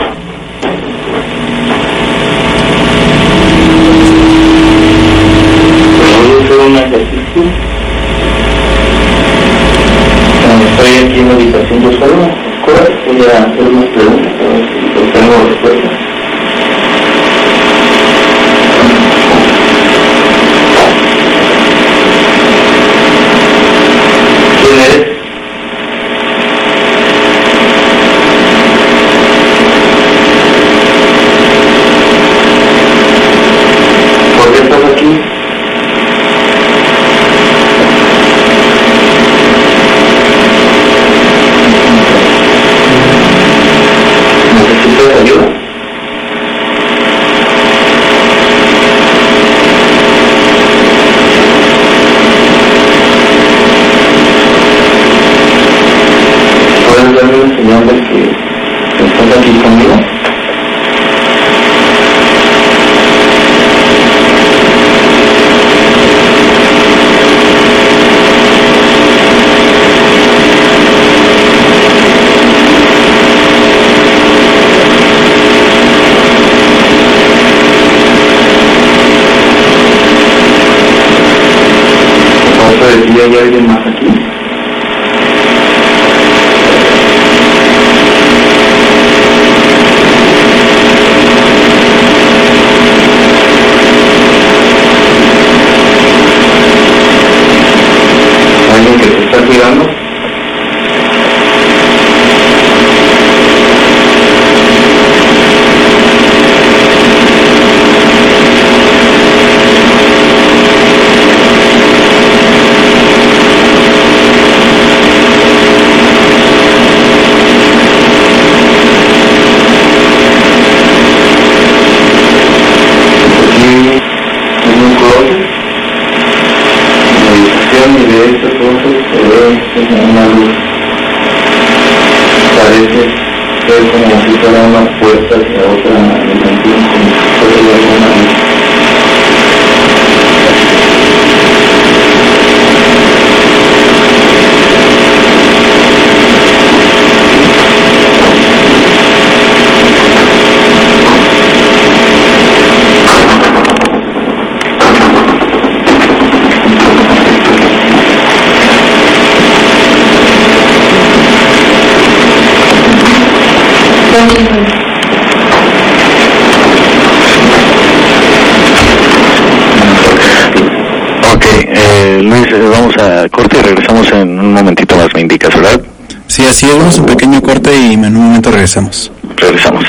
Así es, vamos a un pequeño corte y en un momento regresamos. Regresamos.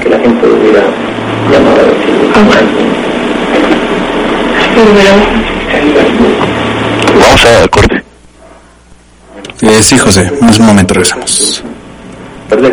Que la gente hubiera llamado a decir Vamos a corte. Eh, sí, José, en un momento regresamos. ¿Verdad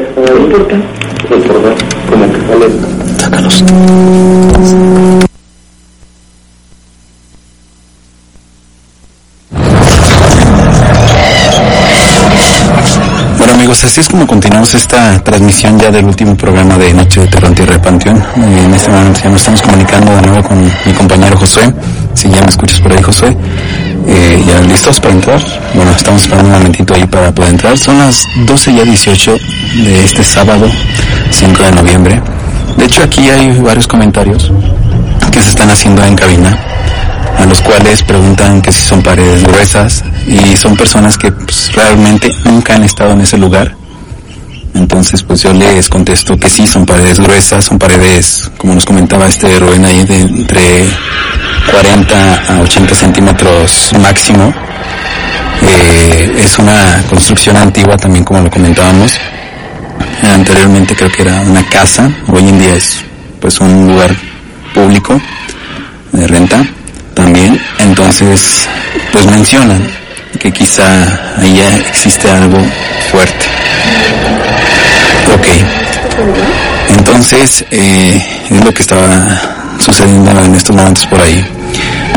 Amigos, así es como continuamos esta transmisión ya del último programa de Noche de Terror Tierra de Panteón. En este momento ya nos estamos comunicando de nuevo con mi compañero Josué. Si ya me escuchas por ahí, Josué. Eh, ¿Ya listos para entrar? Bueno, estamos esperando un momentito ahí para poder entrar. Son las 12 ya 18 de este sábado, 5 de noviembre. De hecho, aquí hay varios comentarios que se están haciendo en cabina, a los cuales preguntan que si son paredes gruesas y son personas que pues, realmente nunca han estado en ese lugar. Entonces, pues yo les contesto que sí, son paredes gruesas, son paredes, como nos comentaba este Rubén ahí, de entre 40 a 80 centímetros máximo. Eh, es una construcción antigua también, como lo comentábamos. Anteriormente creo que era una casa, hoy en día es pues un lugar público de renta también. Entonces, pues mencionan que quizá ya existe algo fuerte. Ok. Entonces, eh, es lo que estaba sucediendo en estos momentos por ahí.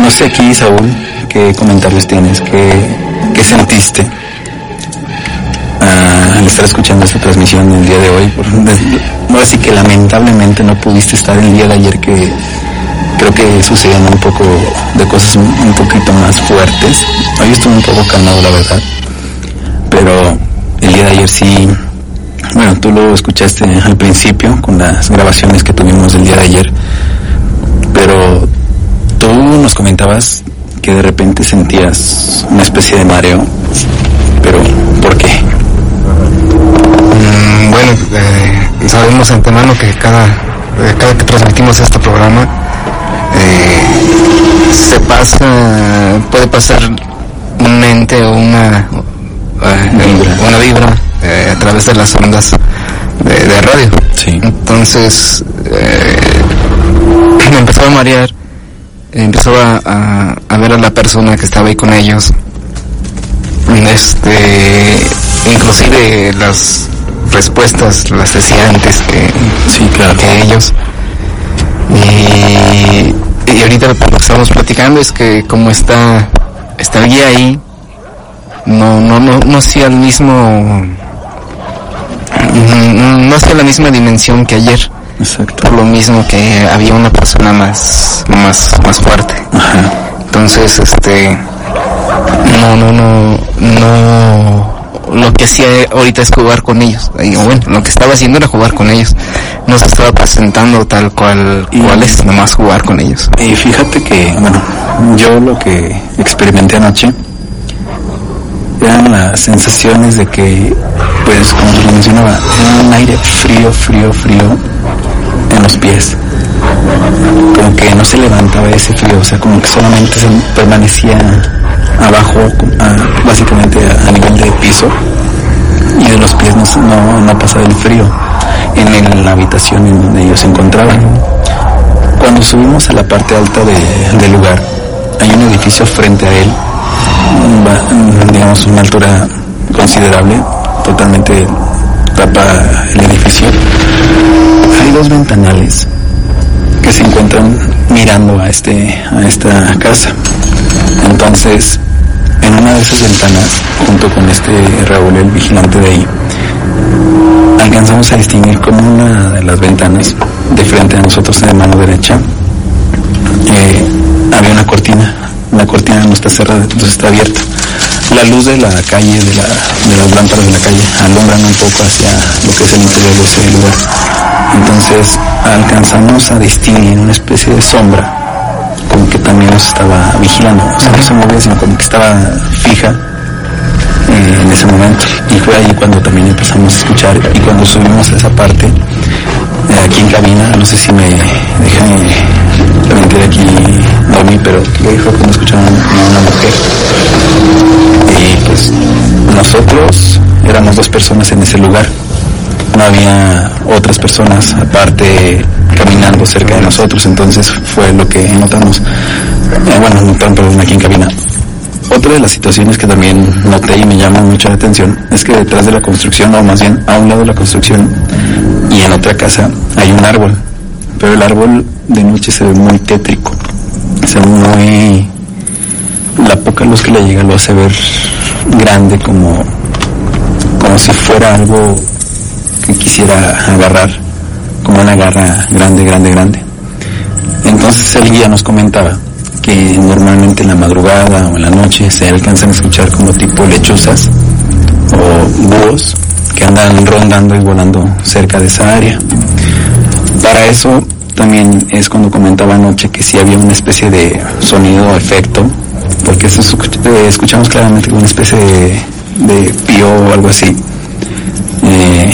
No sé aquí, Saúl, qué comentarios tienes, qué, qué sentiste ah, al estar escuchando esta transmisión el día de hoy. Ahora sí que lamentablemente no pudiste estar el día de ayer que creo que sucedían un poco de cosas un, poquito más fuertes. Hoy estuve un poco calmado, la verdad. Pero el día de ayer sí, bueno, tú lo escuchaste al principio con las grabaciones que tuvimos el día de ayer. Pero tú nos comentabas que de repente sentías una especie de mareo. Pero, ¿por qué? Mm, bueno, eh, sabemos antemano que cada, eh, cada que transmitimos este programa eh, se pasa, puede pasar un ente o una, eh, una vibra. eh, a través de las ondas de, de radio. Entonces eh, me empezó a marear, empezó a, a, a ver a la persona que estaba ahí con ellos. Este inclusive las respuestas las decía antes que, que ellos y, y ahorita lo que estamos platicando es que como está está el guía ahí no no no no hacía el mismo mm, no hacía la misma dimensión que ayer. Exacto. Por lo mismo que había una persona más, más, más fuerte. Entonces, este, no, no, no, no, lo que hacía ahorita es jugar con ellos. Y, bueno, lo que estaba haciendo era jugar con ellos. No se estaba presentando tal cual, cual es, nomás jugar con ellos. Y fíjate que, bueno, yo lo que experimenté anoche eran las sensaciones de que, pues como te lo mencionaba, era un aire frío, frío, frío en los pies. Como que no se levantaba ese frío, o sea, como que solamente se permanecía abajo, a- básicamente a, nivel de piso, y de los pies no, no, no pasaba el frío en, la habitación en donde ellos se encontraban. Cuando subimos a la parte alta de- del lugar, hay un edificio frente a él, digamos una altura considerable, totalmente tapa el edificio. Hay dos ventanales que se encuentran mirando a este a esta casa. Entonces, en una de esas ventanas, junto con este Raúl, el vigilante de ahí, alcanzamos a distinguir como una de las ventanas de frente a nosotros de mano derecha eh, había una cortina. La cortina no está cerrada, entonces está abierta. La luz de la calle, de, la, las lámparas de la calle, alumbran un poco hacia lo que es el interior de ese lugar. Entonces alcanzamos a distinguir una especie de sombra también estaba vigilando. O sea, no se movía, sino como que estaba fija eh, en ese momento. Y fue ahí cuando también empezamos a escuchar y cuando subimos a esa parte, eh, aquí en cabina, no sé si me dejan mentir aquí dormí, pero dijo que no escucharon a una mujer. Y pues nosotros éramos dos personas en ese lugar. No había otras personas aparte caminando cerca de nosotros, entonces fue lo que notamos. Eh, bueno, notaron, perdón, aquí en cabina. Otra de las situaciones que también noté y me llama mucho la atención es que detrás de la construcción, o más bien a un lado de la construcción y en otra casa, hay un árbol. Pero el árbol de noche se ve muy tétrico. Se ve muy... La poca luz que le llega lo hace ver grande como, como si fuera algo que quisiera agarrar, como una garra grande, grande, grande. Entonces el guía nos comentaba que normalmente en la madrugada o en la noche se alcanzan a escuchar como tipo lechuzas o búhos que andan rondando y volando cerca de esa área. Para eso también es cuando comentaba anoche que sí había una especie de sonido o efecto, porque eso escuch- eh, escuchamos claramente una especie de, de pío o algo así eh,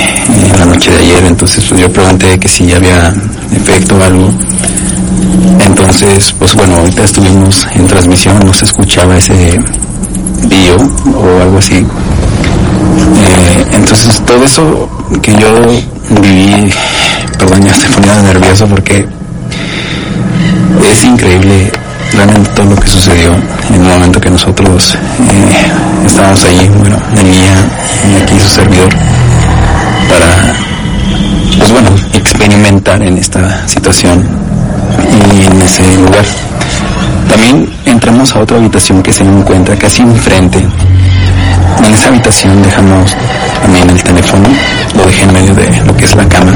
en la noche de ayer, entonces pues, yo pregunté que si había efecto o algo. Entonces, pues bueno, ahorita estuvimos en transmisión, no se escuchaba ese pío o algo así. Eh, entonces todo eso que yo viví, perdón, ya estoy poniendo nervioso porque es increíble realmente todo lo que sucedió en el momento que nosotros eh, estábamos allí, bueno, y aquí su servidor, para, pues bueno, experimentar en esta situación en ese lugar. También entramos a otra habitación que se encuentra casi enfrente. En esa habitación dejamos también el teléfono, lo dejé en medio de lo que es la cama.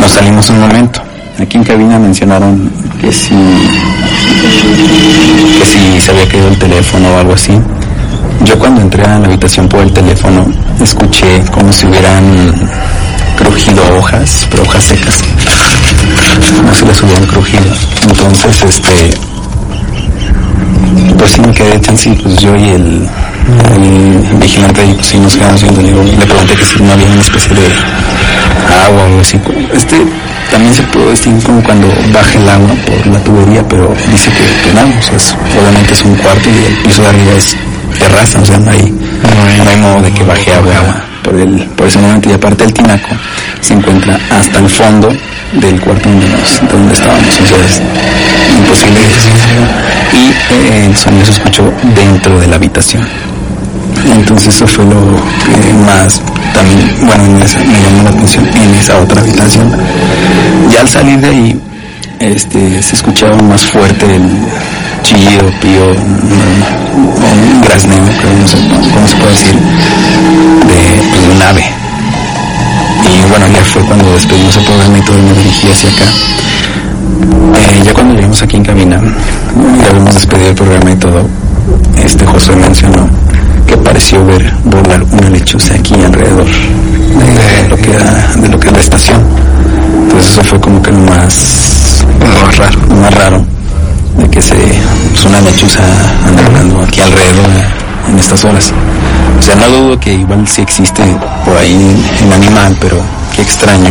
Nos salimos un momento. Aquí en cabina mencionaron que si, que si se había caído el teléfono o algo así. Yo cuando entré a la habitación por el teléfono escuché como si hubieran crujido hojas, pero hojas secas. Como si las hubieran crujido. Entonces, este, pues sí me quedé chance y pues yo y el, vigilante ahí pues sí nos quedamos viendo, digo, le pregunté que si no había una especie de agua o así. Este también se puede distinguir como cuando baja el agua por la tubería, pero dice que, que no, es- obviamente es un cuarto y el piso de arriba es terraza, o sea, no hay, no hay modo de que baje agua por, el, por ese momento y aparte el tinaco se encuentra hasta el fondo del cuarto donde, nos- donde estábamos, o sea, es imposible. Y eh, el sonido se escuchó dentro de la habitación. Entonces eso fue lo que más también, bueno, me llamó la atención en esa otra habitación. Ya al salir de ahí, este, se escuchaba más fuerte el chillido, pío, un, un grazneo, creo, no cómo se puede decir, de, pues, un ave, cuando despedimos el programa y todo me dirigí hacia acá. Eh, ya cuando llegamos aquí en cabina, ya habíamos despedido el programa y todo, este José mencionó que pareció ver volar una lechuza aquí alrededor de lo que era, de lo que es la estación. Entonces eso fue como que lo más, lo más raro, lo más raro de que se pues una lechuza anda volando aquí alrededor en estas horas. O sea, no dudo que igual sí existe por ahí el animal, pero qué extraño.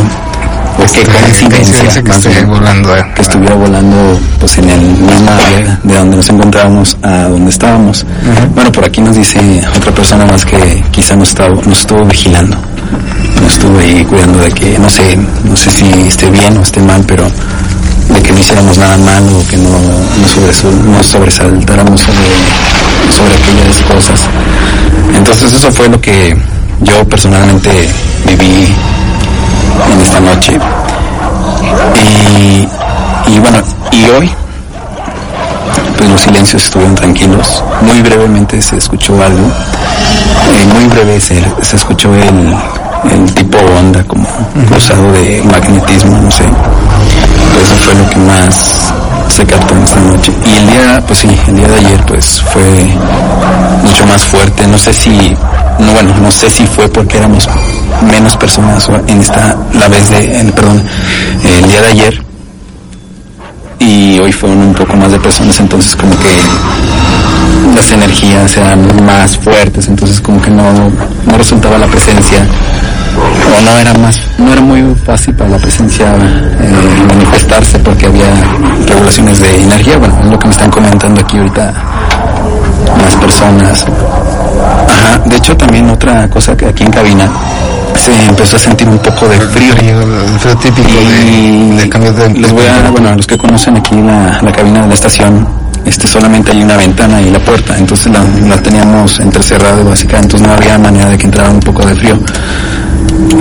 O qué coincidencia que volando. eh. que estuviera volando pues en el mismo área de donde nos encontrábamos a donde estábamos. Bueno, por aquí nos dice otra persona más que quizá nos, estaba, nos estuvo vigilando. Nos estuvo ahí cuidando de que, no sé, no sé si esté bien o esté mal, pero de que no hiciéramos nada mal o que no nos, sobresal- nos sobresaltáramos sobre, sobre aquellas cosas. Entonces eso fue lo que yo personalmente viví en esta noche. Y, y bueno, y hoy, pues los silencios estuvieron tranquilos. Muy brevemente se escuchó algo. Eh, muy breve se, se escuchó el, el tipo onda como cruzado de magnetismo, no sé. Eso fue lo que más se captó en esta noche. Y el día, pues sí, el día de ayer pues fue mucho más fuerte. No sé si, no bueno, no sé si fue porque éramos menos personas en esta, la vez de, perdón, el día de ayer. Y hoy fueron un poco más de personas, entonces como que las energías eran más fuertes, entonces como que no, no resultaba la presencia o no era más, no era muy fácil para la presencia eh, manifestarse porque había regulaciones de energía, bueno, es lo que me están comentando aquí ahorita las personas. Ajá, de hecho también otra cosa que aquí en cabina se empezó a sentir un poco de frío. El frío típico Y de, de cambio de les voy a, bueno, a los que conocen aquí la, la cabina de la estación, este solamente hay una ventana y la puerta, entonces la, la teníamos entrecerrada básicamente, entonces no había manera de que entrara un poco de frío.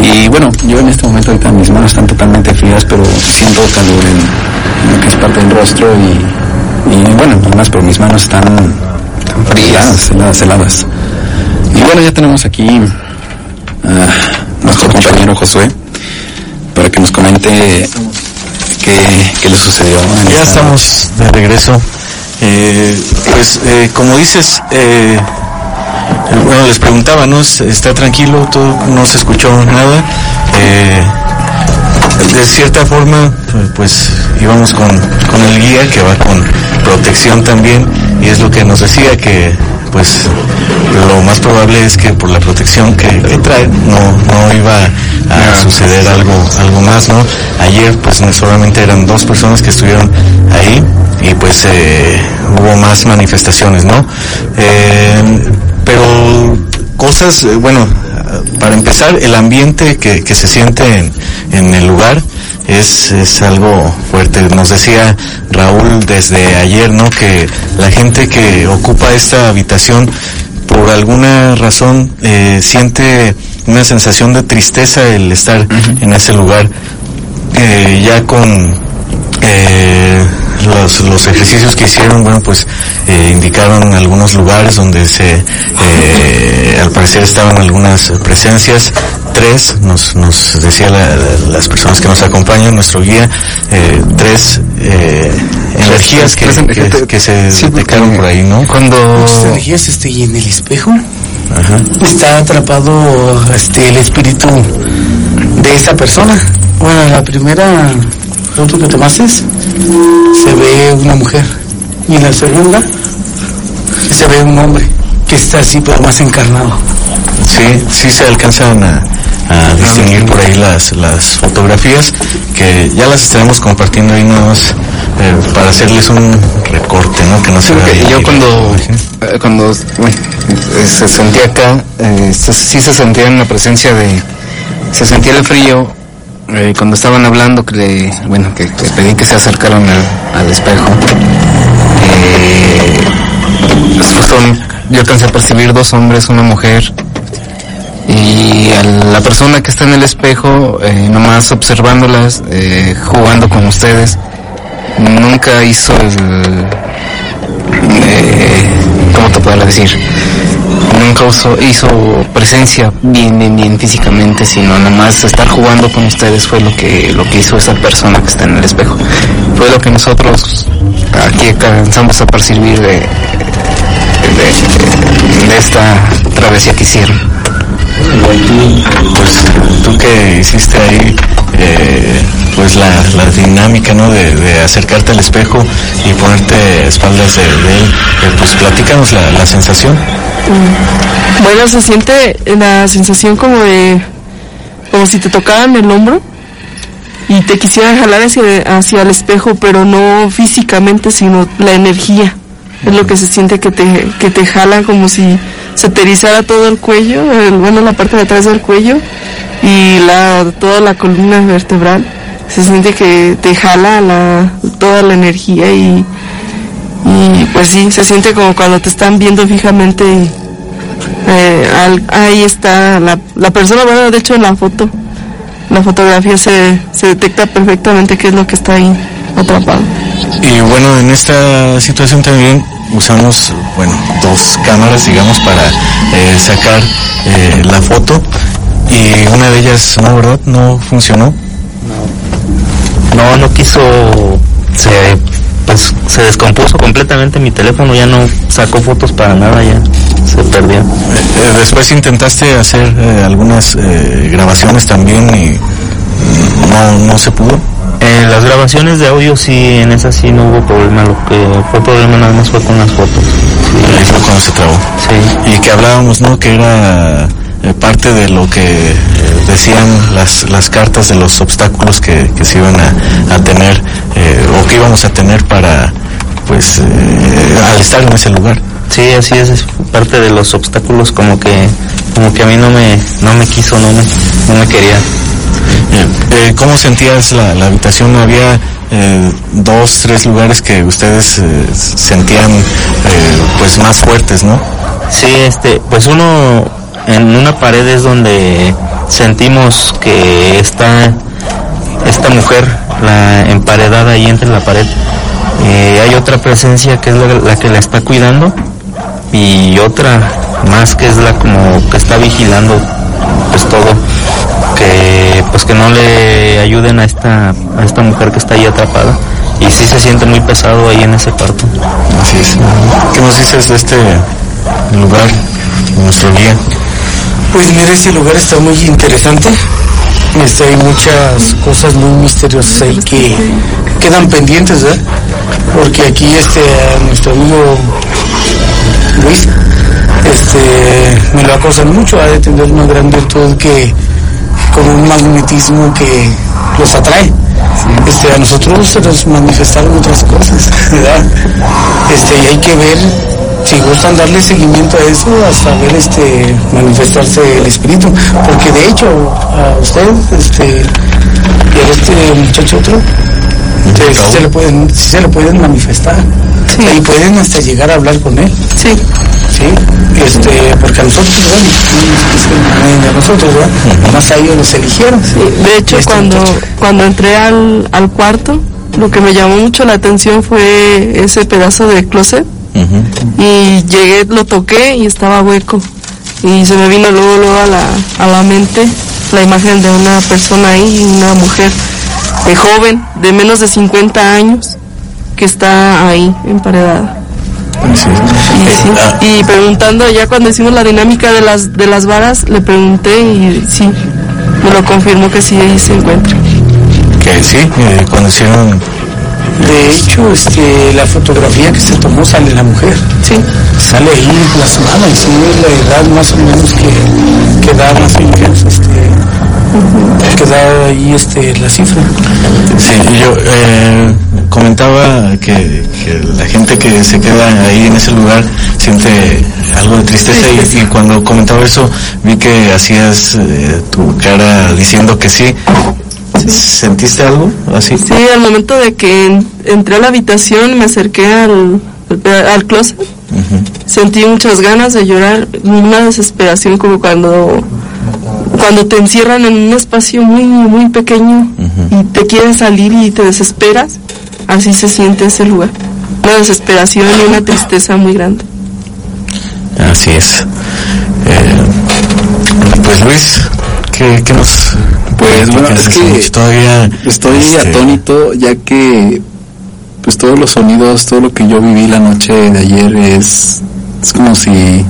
Y bueno, yo en este momento ahorita mis manos están totalmente frías, pero siento calor en, en lo que es parte del rostro y, y bueno, más pero mis manos están heladas, heladas, heladas. Y bueno, ya tenemos aquí a nuestro compañero Josué para que nos comente qué, qué le sucedió. en Ya esta estamos de regreso. Eh, pues eh, como dices, eh, bueno, les preguntaba, ¿no? ¿Está tranquilo? ¿Todo, no se escuchó nada? Eh, de cierta forma, pues íbamos con, con el guía que va con protección también y es lo que nos decía que pues lo más probable es que por la protección que, que trae no, no iba a suceder algo, algo más, ¿no? Ayer pues solamente eran dos personas que estuvieron ahí y pues eh, hubo más manifestaciones, ¿no? Eh, pero cosas, eh, bueno, para empezar, el ambiente que, que se siente en, en el lugar es, es algo fuerte. Nos decía Raúl desde ayer, ¿no? Que la gente que ocupa esta habitación, por alguna razón, eh, siente una sensación de tristeza el estar en ese lugar. Eh, ya con eh, los, los ejercicios que hicieron, bueno, pues eh, indicaron algunos lugares donde se, eh, al parecer estaban algunas presencias, tres, nos, nos decía la- la- las personas que nos acompañan, nuestro guía, eh, tres eh, energías que, que, que se detectaron por ahí, ¿no? Cuando Muchas energías este, y en el espejo está atrapado este el espíritu de esa persona. Bueno, la primera foto que tomaste se ve una mujer y en la segunda se ve un hombre que está así pero más encarnado. Sí, sí se alcanzan a, a distinguir por ahí las, las fotografías que ya las estaremos compartiendo ahí nada más eh, para hacerles un recorte, ¿no? Que no se Sí, yo cuando, eh, cuando bueno, eh, se sentía acá, eh, se- sí se sentía en la presencia de, se sentía el frío, eh, cuando estaban hablando que bueno, que, que pedí que se acercaran al, espejo, eh, pues yo alcancé a percibir dos hombres, una mujer, y a la persona que está en el espejo, eh, nomás observándolas, eh, jugando con ustedes, nunca hizo el, eh, ¿cómo te puedo decir? Nunca hizo, presencia bien, bien, bien físicamente, sino nomás estar jugando con ustedes fue lo que, lo que hizo esa persona que está en el espejo. Fue lo que nosotros aquí alcanzamos a percibir de, de, de esta travesía que hicieron. Pues tú que hiciste ahí eh, pues la, la dinámica ¿no? De, de acercarte al espejo y ponerte espaldas de, de él, eh, pues platícanos la, la sensación. Mm. Bueno, se siente la sensación como de, como si te tocaran el hombro y te quisieran jalar hacia, hacia el espejo, pero no físicamente, sino la energía. Es lo que se siente que te, que te jala como si se te erizara todo el cuello, el- bueno, la parte de atrás del cuello y la, toda la columna vertebral. Se siente que te jala la, toda la energía y, y pues sí, se siente como cuando te están viendo fijamente. eh, al- ahí está la, la persona, bueno, de hecho en la foto, la fotografía se, se detecta perfectamente qué es lo que está ahí atrapado. Y bueno, en esta situación también usamos, bueno, dos cámaras, digamos, para eh, sacar eh, la foto. Y una de ellas, no, ¿verdad? No funcionó. No, no quiso, se, pues, se descompuso completamente mi teléfono, ya no sacó fotos para nada, ya se perdió. Eh, después intentaste hacer eh, algunas eh, grabaciones también y mm, no, no se pudo. En las grabaciones de audio sí, en esas sí no hubo problema, lo que fue problema nada más fue con las fotos. Ahí fue cuando se trabó. Sí. Y que hablábamos, ¿no? Que era eh, parte de lo que eh, decían las, las cartas de los obstáculos que, que se iban a, a tener eh, o que íbamos a tener para, pues, al estar en ese lugar. Sí, así es, es parte de los obstáculos como que, como que a mí no me, no me quiso, no me, no me quería. Eh, ¿Cómo sentías la, la habitación? Había eh, dos, tres lugares que ustedes eh, sentían eh, pues más fuertes, ¿no? Sí, este, pues uno en una pared es donde sentimos que está esta mujer la emparedada ahí entre la pared. Eh, hay otra presencia que es la, que la está cuidando y otra más que es la como que está vigilando pues todo que pues que no le ayuden a esta a esta mujer que está ahí atrapada y sí se siente muy pesado ahí en ese cuarto. Así es. ¿Qué nos dices de este lugar, nuestro guía? Pues mira, este lugar está muy interesante. Este, hay muchas cosas muy misteriosas ahí que quedan pendientes, ¿verdad? Porque aquí este, nuestro amigo Luis este, me lo acosan mucho, ha de tener una gran virtud que como un magnetismo que los atrae. Este, a nosotros se nos manifestaron otras cosas, ¿verdad? Este, y hay que ver si gustan darle seguimiento a eso hasta ver este manifestarse el espíritu porque de hecho a usted este y a este muchacho otro este, sí se le pueden sí se le pueden manifestar. Y pueden hasta llegar a hablar con él. Sí. Sí este porque a nosotros bueno nos- a nosotros ¿verdad? más a ellos los eligieron. De hecho, Este cuando, muchacho. cuando entré al, al cuarto, lo que me llamó mucho la atención fue ese pedazo de closet. Y llegué, lo toqué y estaba hueco. Y se me vino luego, luego a la, a la mente la imagen de una persona ahí, una mujer de joven, de menos de 50 años, que está ahí emparedada. Y, sí, y preguntando ya cuando hicimos la dinámica de las de las varas, le pregunté y sí, me lo confirmó que sí ahí se encuentra. Que sí, eh, cuando hicieron de hecho este la fotografía que se tomó sale la mujer. Sí. Sale ahí plasmada y sí es la edad más o menos que, que da más o menos este que da ahí este la cifra. Sí, y yo eh, comentaba que, que la gente que se queda ahí en ese lugar siente algo de tristeza y, y cuando comentaba eso vi que hacías eh, tu cara diciendo que sí. ¿Sentiste algo así? Sí, al momento de que en- entré a la habitación, me acerqué al, al, al closet, sentí muchas ganas de llorar, una desesperación como cuando cuando te encierran en un espacio muy muy pequeño y te quieren salir y te desesperas, así se siente ese lugar. Una desesperación y una tristeza muy grande. Así es. Eh, pues Luis, ¿qué, qué nos... Pues bueno, es que todavía estoy este, atónito ya que pues todos los sonidos, todo lo que yo viví la noche de ayer es, es como si,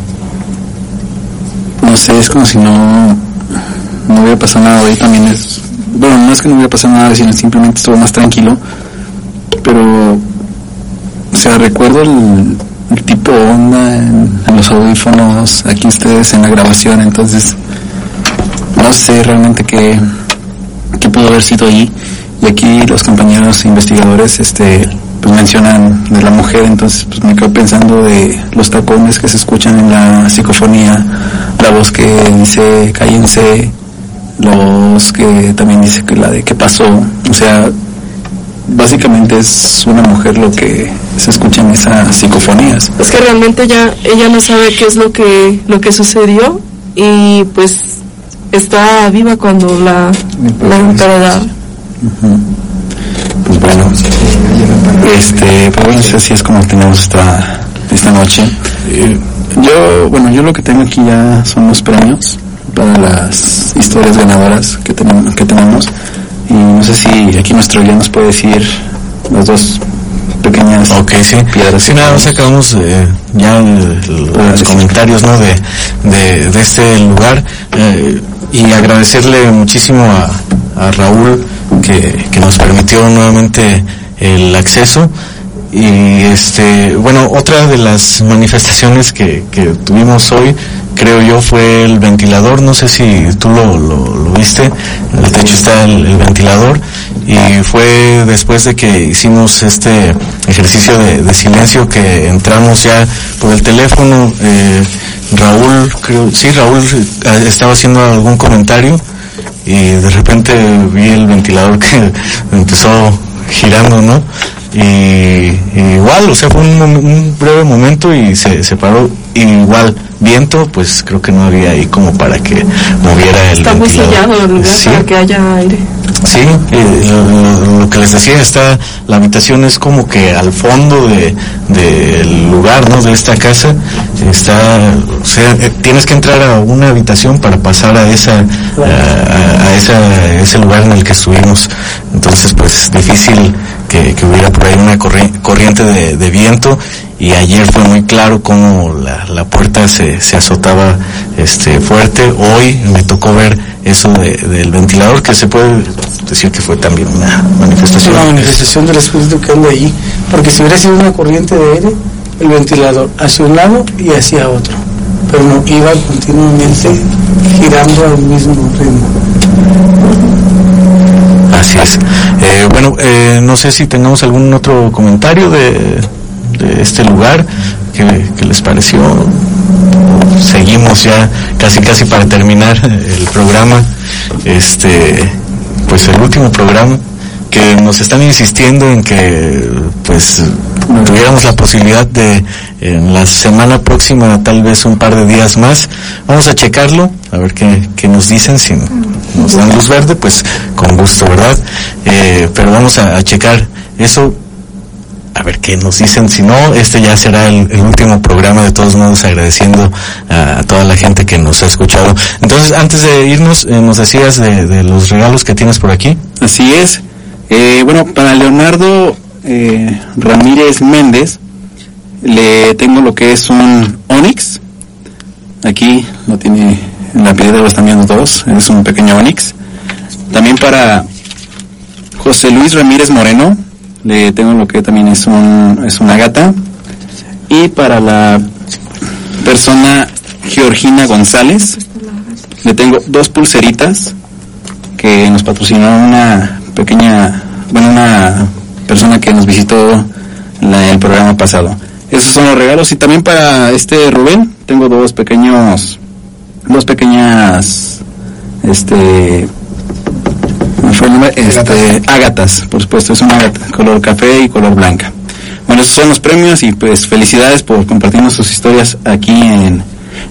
no sé, es como si no, no hubiera pasado nada. Hoy también es, bueno, no es que no hubiera pasado nada, sino simplemente estuve más tranquilo. Pero, o sea, recuerdo el, el tipo onda en, en los audífonos, aquí ustedes en la grabación, entonces no sé realmente qué, qué pudo haber sido ahí. Y aquí los compañeros investigadores este, pues mencionan de la mujer, entonces pues me quedo pensando de los tacones que se escuchan en la psicofonía, la voz que dice cállense, la voz que también dice que la de qué pasó, o sea, básicamente es una mujer lo que se escucha en esas psicofonías. Es que realmente ella, ella no sabe qué es lo que, lo que sucedió y pues está viva cuando la, la emparedad. Pues bueno, este, pues bueno, así es como tenemos esta, esta noche. Eh, yo, bueno, yo lo que tengo aquí ya son los premios para las historias ganadoras que tenemos, que tenemos. Y no sé si aquí nuestro guía nos puede decir las dos pequeñas Ok, sí. piedras. Sí, nada más acabamos eh, ya el- el- los comentarios ¿no? de, de, este lugar eh, y agradecerle muchísimo a, a Raúl que, que nos permitió nuevamente el acceso. Y este bueno otra de las manifestaciones que, que tuvimos hoy creo yo fue el ventilador. No sé si tú lo, lo, viste. En el techo está el, ventilador. Y fue después de que hicimos este ejercicio de, de silencio que entramos ya por el teléfono eh, Raúl creo sí Raúl eh, estaba haciendo algún comentario y de repente vi el ventilador que empezó girando, ¿no? Y, y igual, o sea, fue un, un breve momento y se, se paró. Y igual, viento, pues creo que no había ahí como para que moviera el Está muy sellado el lugar Sí, para que haya aire. Sí, eh, lo, que les decía, está, la habitación es como que al fondo de, del lugar, ¿no? De esta casa, está, o sea, eh, tienes que entrar a una habitación para pasar a esa, a esa, ese lugar en el que estuvimos. Entonces, pues, difícil que, que hubiera por ahí una corri- corriente de, de viento y ayer fue muy claro cómo la, la puerta se, se azotaba este fuerte. Hoy me tocó ver eso de- del ventilador que se puede decir que fue también una Es manifestación. una manifestación del espíritu que anda ahí. Porque si hubiera sido una corriente de aire, el ventilador hacia un lado y hacia otro. Pero no, iba continuamente girando al mismo ritmo. Así es. Eh, bueno, eh, no sé si tengamos algún otro comentario de, de este lugar que, que les pareció. Seguimos ya casi casi para terminar el programa. Este, pues el último programa que nos están insistiendo en que pues tuviéramos la posibilidad de en la semana próxima tal vez un par de días más vamos a checarlo a ver qué, qué nos dicen si nos dan luz verde pues con gusto verdad Eh, pero vamos a, checar eso a ver qué nos dicen. Si no, este ya será el, el último programa. De todos modos, agradeciendo a, a toda la gente que nos ha escuchado. Entonces, antes de irnos, eh, nos decías de, de los regalos que tienes por aquí. Así es. Eh, bueno, para Leonardo eh, Ramírez Méndez le tengo lo que es un Onix. Aquí lo tiene en la piedra, lo están viendo todos. Es un pequeño Onix. También para José Luis Ramírez Moreno le tengo lo que también es un es una gata. Y para la persona Georgina González le tengo dos pulseritas que nos patrocinó una pequeña, bueno, una persona que nos visitó la- el programa pasado. Esos son los regalos y también para este Rubén tengo dos pequeños, dos pequeñas, este, ¿cómo fue el nombre? Este, ágatas, por supuesto, es una ágata, color café y color blanca. Bueno, esos son los premios y pues felicidades por compartirnos sus historias aquí en,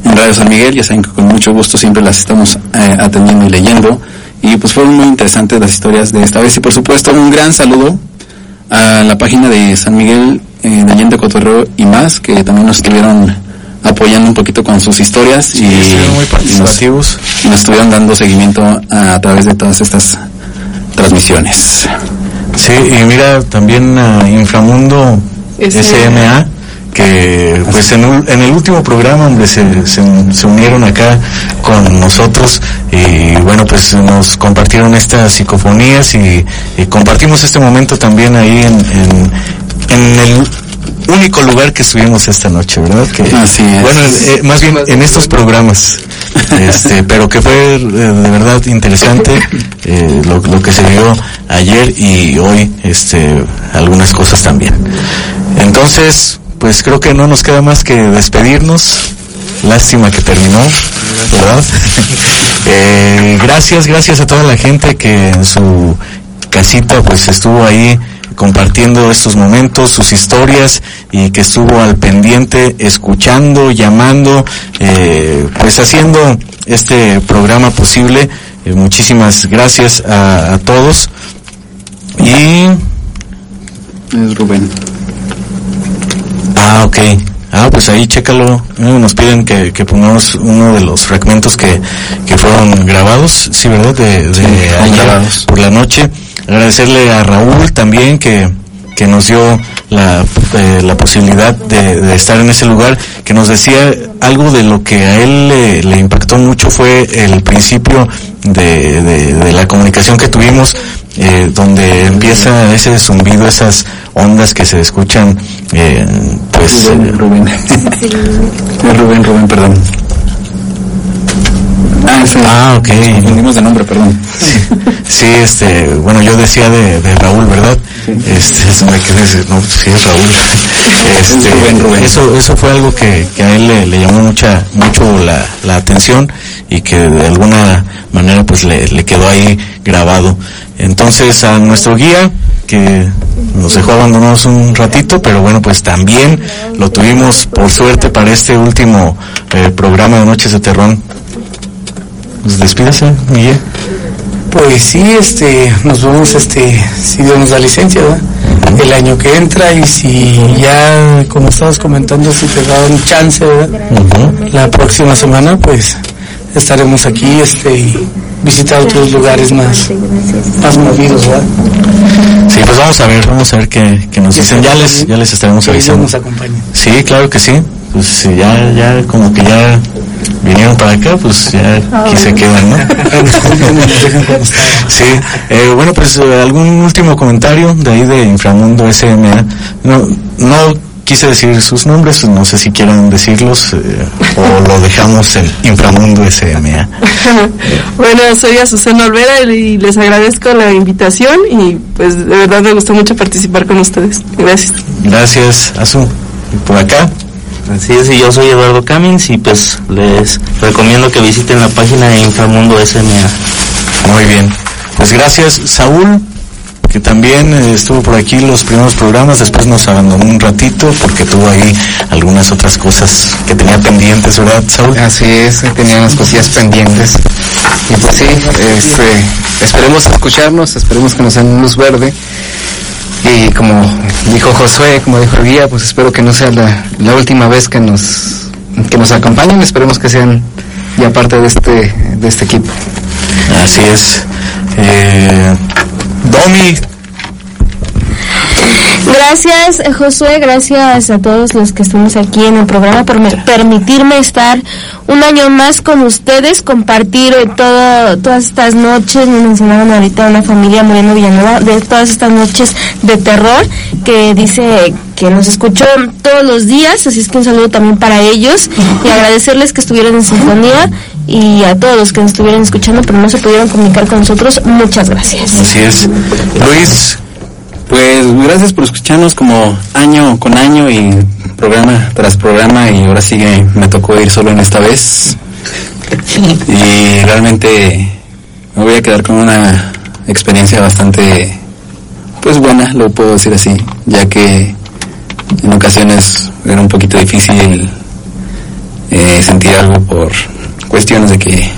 en Radio San Miguel. Ya saben que con mucho gusto siempre las estamos eh, atendiendo y leyendo. Y pues fueron muy interesantes las historias de esta vez. Y por supuesto, un gran saludo a la página de San Miguel eh, de Allende Cotorreo y más, que también nos estuvieron apoyando un poquito con sus historias y, muy participativos y nos, estuvieron dando seguimiento a, través de todas estas transmisiones. Sí, y mira también a Inframundo SMA que pues en, el último programa hombre se, se, unieron acá con nosotros y bueno pues nos compartieron estas psicofonías y, compartimos este momento también ahí en, en, el único lugar que estuvimos esta noche, ¿verdad? Que, Así es. Bueno, eh, más bien en estos programas, este, pero que fue eh, de verdad interesante eh, lo, lo, que se vio ayer y hoy, este, algunas cosas también. Entonces, pues creo que no nos queda más que despedirnos. Lástima que terminó, ¿verdad? Eh, gracias, gracias a toda la gente que en su casita pues estuvo ahí compartiendo estos momentos, sus historias y que estuvo al pendiente, escuchando, llamando, eh, pues haciendo este programa posible. Eh, muchísimas gracias a, a todos. Y... Es Rubén. Ah, ok. Ah, pues ahí chécalo. Nos piden que, pongamos uno de los fragmentos que, que fueron grabados, sí, ¿verdad? De, de grabados. por la noche. Agradecerle a Raúl también que, que nos dio la, eh, la posibilidad de, de, estar en ese lugar, que nos decía algo de lo que a él le, le impactó mucho fue el principio de, de, de la comunicación que tuvimos eh, donde empieza ese zumbido, esas ondas que se escuchan, eh, pues... Rubén, Rubén. Rubén, Rubén, perdón. Ah, sí. ah ok. Nos de nombre, perdón. Sí, este, bueno, yo decía de, de Raúl, ¿verdad? Este, eso me quedé, no, sí es Raúl. Este, Rubén, Rubén. Eso, eso fue algo que, que a él le, le, llamó mucha, mucho la, la atención y que de alguna manera pues le, le quedó ahí grabado. Entonces a nuestro guía, que nos dejó abandonados un ratito, pero bueno, pues también lo tuvimos por suerte para este último eh, programa de Noches de Terrón. Pues despídase, Miguel. Pues sí, este, nos vemos, este, si Dios nos da licencia, ¿verdad? El año que entra y si ya, como estabas comentando, si te da un chance, ¿verdad? La próxima semana, pues estaremos aquí, este, y visitar otros lugares más, más movidos, ¿verdad? Sí, pues vamos a ver, vamos a ver qué, qué nos dicen. Ya les, ya les estaremos avisando. Nos. Sí, claro que sí. Pues ya, ya, como que ya vinieron para acá, pues ya aquí se quedan, ¿no? sí, eh, bueno, pues eh, algún último comentario de ahí de Inframundo SMA. No, no quise decir sus nombres, no sé si quieran decirlos eh, o lo dejamos en Inframundo SMA. bueno, soy Azucena Olvera y les agradezco la invitación y pues de verdad me gustó mucho participar con ustedes. Gracias. Gracias, Azu. ¿Y por acá? Así es, y yo soy Eduardo Camins y pues les recomiendo que visiten la página de Inframundo SMA. Muy bien. Pues gracias, Saúl que también eh, estuvo por aquí los primeros programas, después nos abandonó un ratito porque tuvo ahí algunas otras cosas que tenía pendientes, ¿verdad, Saúl? Así es, tenía unas cosillas pendientes. Y pues sí, este, esperemos escucharnos, esperemos que nos den luz verde. Y como dijo Josué, como dijo el guía, pues espero que no sea la, última vez que nos, que nos acompañen, esperemos que sean ya parte de este, de este equipo. Así es. Eh, Domi. Gracias, Josué, gracias a todos los que estamos aquí en el programa por permitirme estar un año más con ustedes, compartir todo, todas estas noches, me mencionaban ahorita una familia Moreno Villanueva, de todas estas noches de terror, que dice que nos escuchó todos los días, así es que un saludo también para ellos y agradecerles que estuvieron en sintonía y a todos los que nos estuvieron escuchando pero no se pudieron comunicar con nosotros, muchas gracias. Así es. Luis, pues gracias por escucharnos como año con año y programa tras programa y ahora sí que me tocó ir solo en esta vez. Y realmente me voy a quedar con una experiencia bastante pues buena, lo puedo decir así, ya que en ocasiones era un poquito difícil eh, sentir algo por cuestiones de que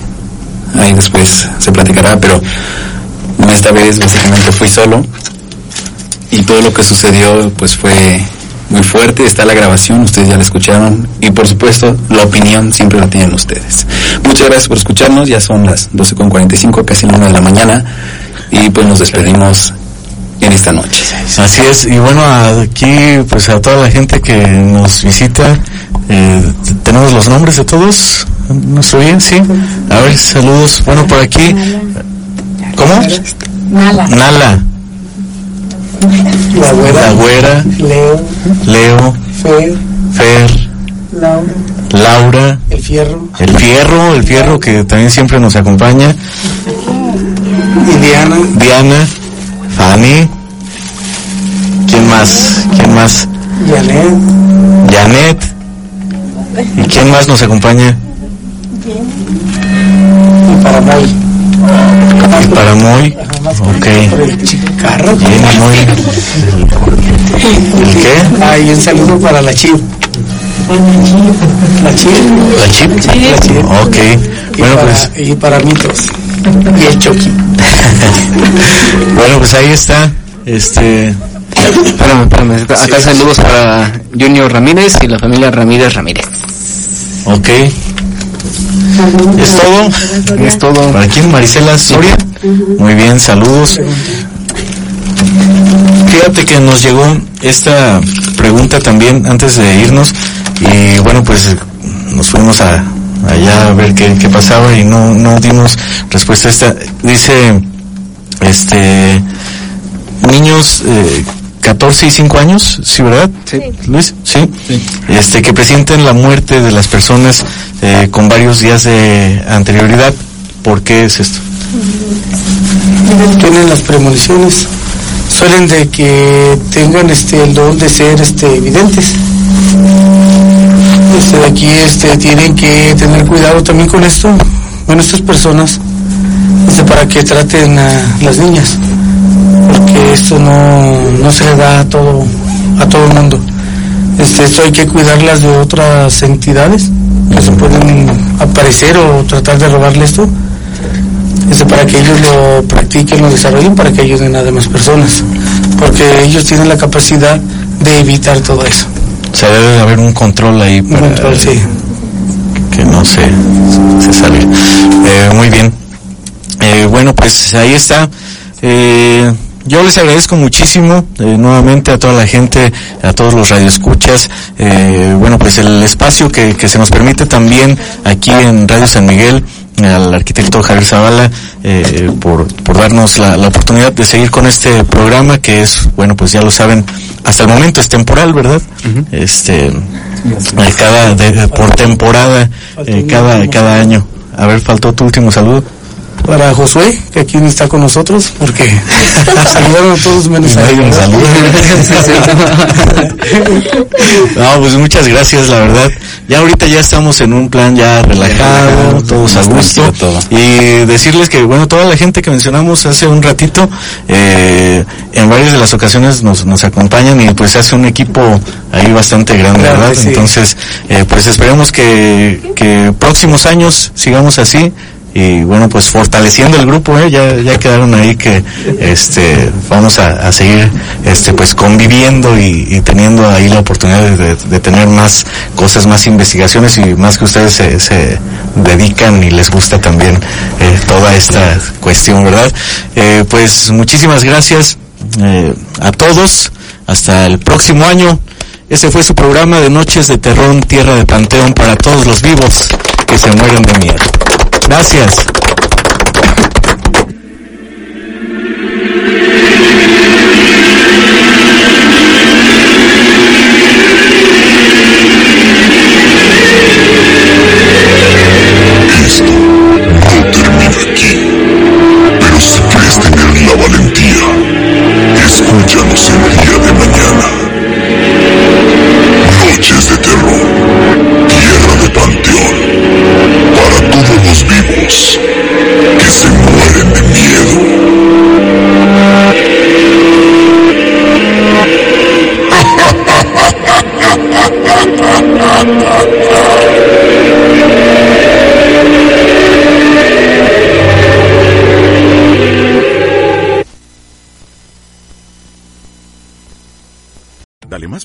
ahí después se platicará, pero esta vez básicamente fui solo y todo lo que sucedió pues fue muy fuerte, está la grabación, ustedes ya la escucharon y por supuesto la opinión siempre la tienen ustedes. Muchas gracias por escucharnos, ya son las 12.45, casi la 1 de la mañana y pues nos despedimos en esta noche. Así es, y bueno, aquí pues a toda la gente que nos visita, eh, tenemos los nombres de todos, ¿nos oyen? Sí. A ver, saludos. Bueno, por aquí, ¿cómo? Nala. Nala. La güera. La güera. Leo. Leo. Fer. Fer. Laura. Laura. El fierro. El fierro, el fierro que también siempre nos acompaña. Y Diana. Diana. Fanny. ¿Quién más? ¿Quién más? Janet. Janet. ¿Y quién más nos acompaña? Y para. Y para Moy. Ok. Carro. Bien, Moy. ¿El qué? Ah, y un saludo para la Chip. La Chip. ¿La chip? La Chip. Ok. Y Bueno, para, pues, Y para Mitos. Y el Chucky. bueno, pues ahí está. Este, Espérame, espérame. Acá acá saludos para Junior Ramírez y la familia Ramírez Ramírez. ok. ¿Es todo? Es todo. ¿Para quién? Marisela Soria. Muy bien, saludos. Fíjate que nos llegó esta pregunta también antes de irnos y bueno pues nos fuimos a allá a ver qué, qué pasaba y no, no dimos respuesta a esta. Dice, este, niños eh, 14 y 5 años, ¿sí verdad? Sí. Luis, ¿sí? Este, que presienten la muerte de las personas eh, con varios días de anterioridad. ¿Por qué es esto? Tienen las premoniciones. Suelen de que tengan este el don de ser este evidentes. Este aquí este tienen que tener cuidado también con esto, con estas personas, este, para que traten a las niñas, esto no, no se le da a todo a todo el mundo. Este, esto hay que cuidarlas de otras entidades que se pueden aparecer o tratar de robarle esto este, para que ellos lo practiquen, lo desarrollen, para que ayuden a demás personas, porque ellos tienen la capacidad de evitar todo eso. O sea, debe de haber un control ahí para control, sí. que no se, se salga. Eh, muy bien. Eh, bueno, pues ahí está. Eh, yo les agradezco muchísimo eh, nuevamente a toda la gente, a todos los radioescuchas, eh, bueno pues el espacio que, que se nos permite también aquí en Radio San Miguel, al arquitecto Javier Zavala eh, por, por darnos la, la oportunidad de seguir con este programa que es, bueno pues ya lo saben, hasta el momento es temporal, ¿verdad? Este, cada, de- por temporada, eh, cada, cada año. A ver, faltó tu último saludo. Para Josué, que aquí no está con nosotros, porque saludaron a todos menos a él. No, pues muchas gracias, la verdad. Ya ahorita ya estamos en un plan ya relajado, todos a gusto. Y decirles que, bueno, toda la gente que mencionamos hace un ratito, eh, en varias de las ocasiones nos, nos acompañan y pues se hace un equipo ahí bastante grande, Claro ¿verdad? sí. Entonces, eh, pues esperemos que, que próximos años sigamos así y bueno pues fortaleciendo el grupo ¿eh? ya ya quedaron ahí que este vamos a, a seguir este pues conviviendo y, y teniendo ahí la oportunidad de, de tener más cosas más investigaciones y más que ustedes se, se dedican y les gusta también eh, toda esta cuestión verdad Eh, pues muchísimas gracias eh, a todos hasta el próximo año ese fue su programa de Noches de Terrón, Tierra de Panteón para todos los vivos que se mueren de miedo. Gracias.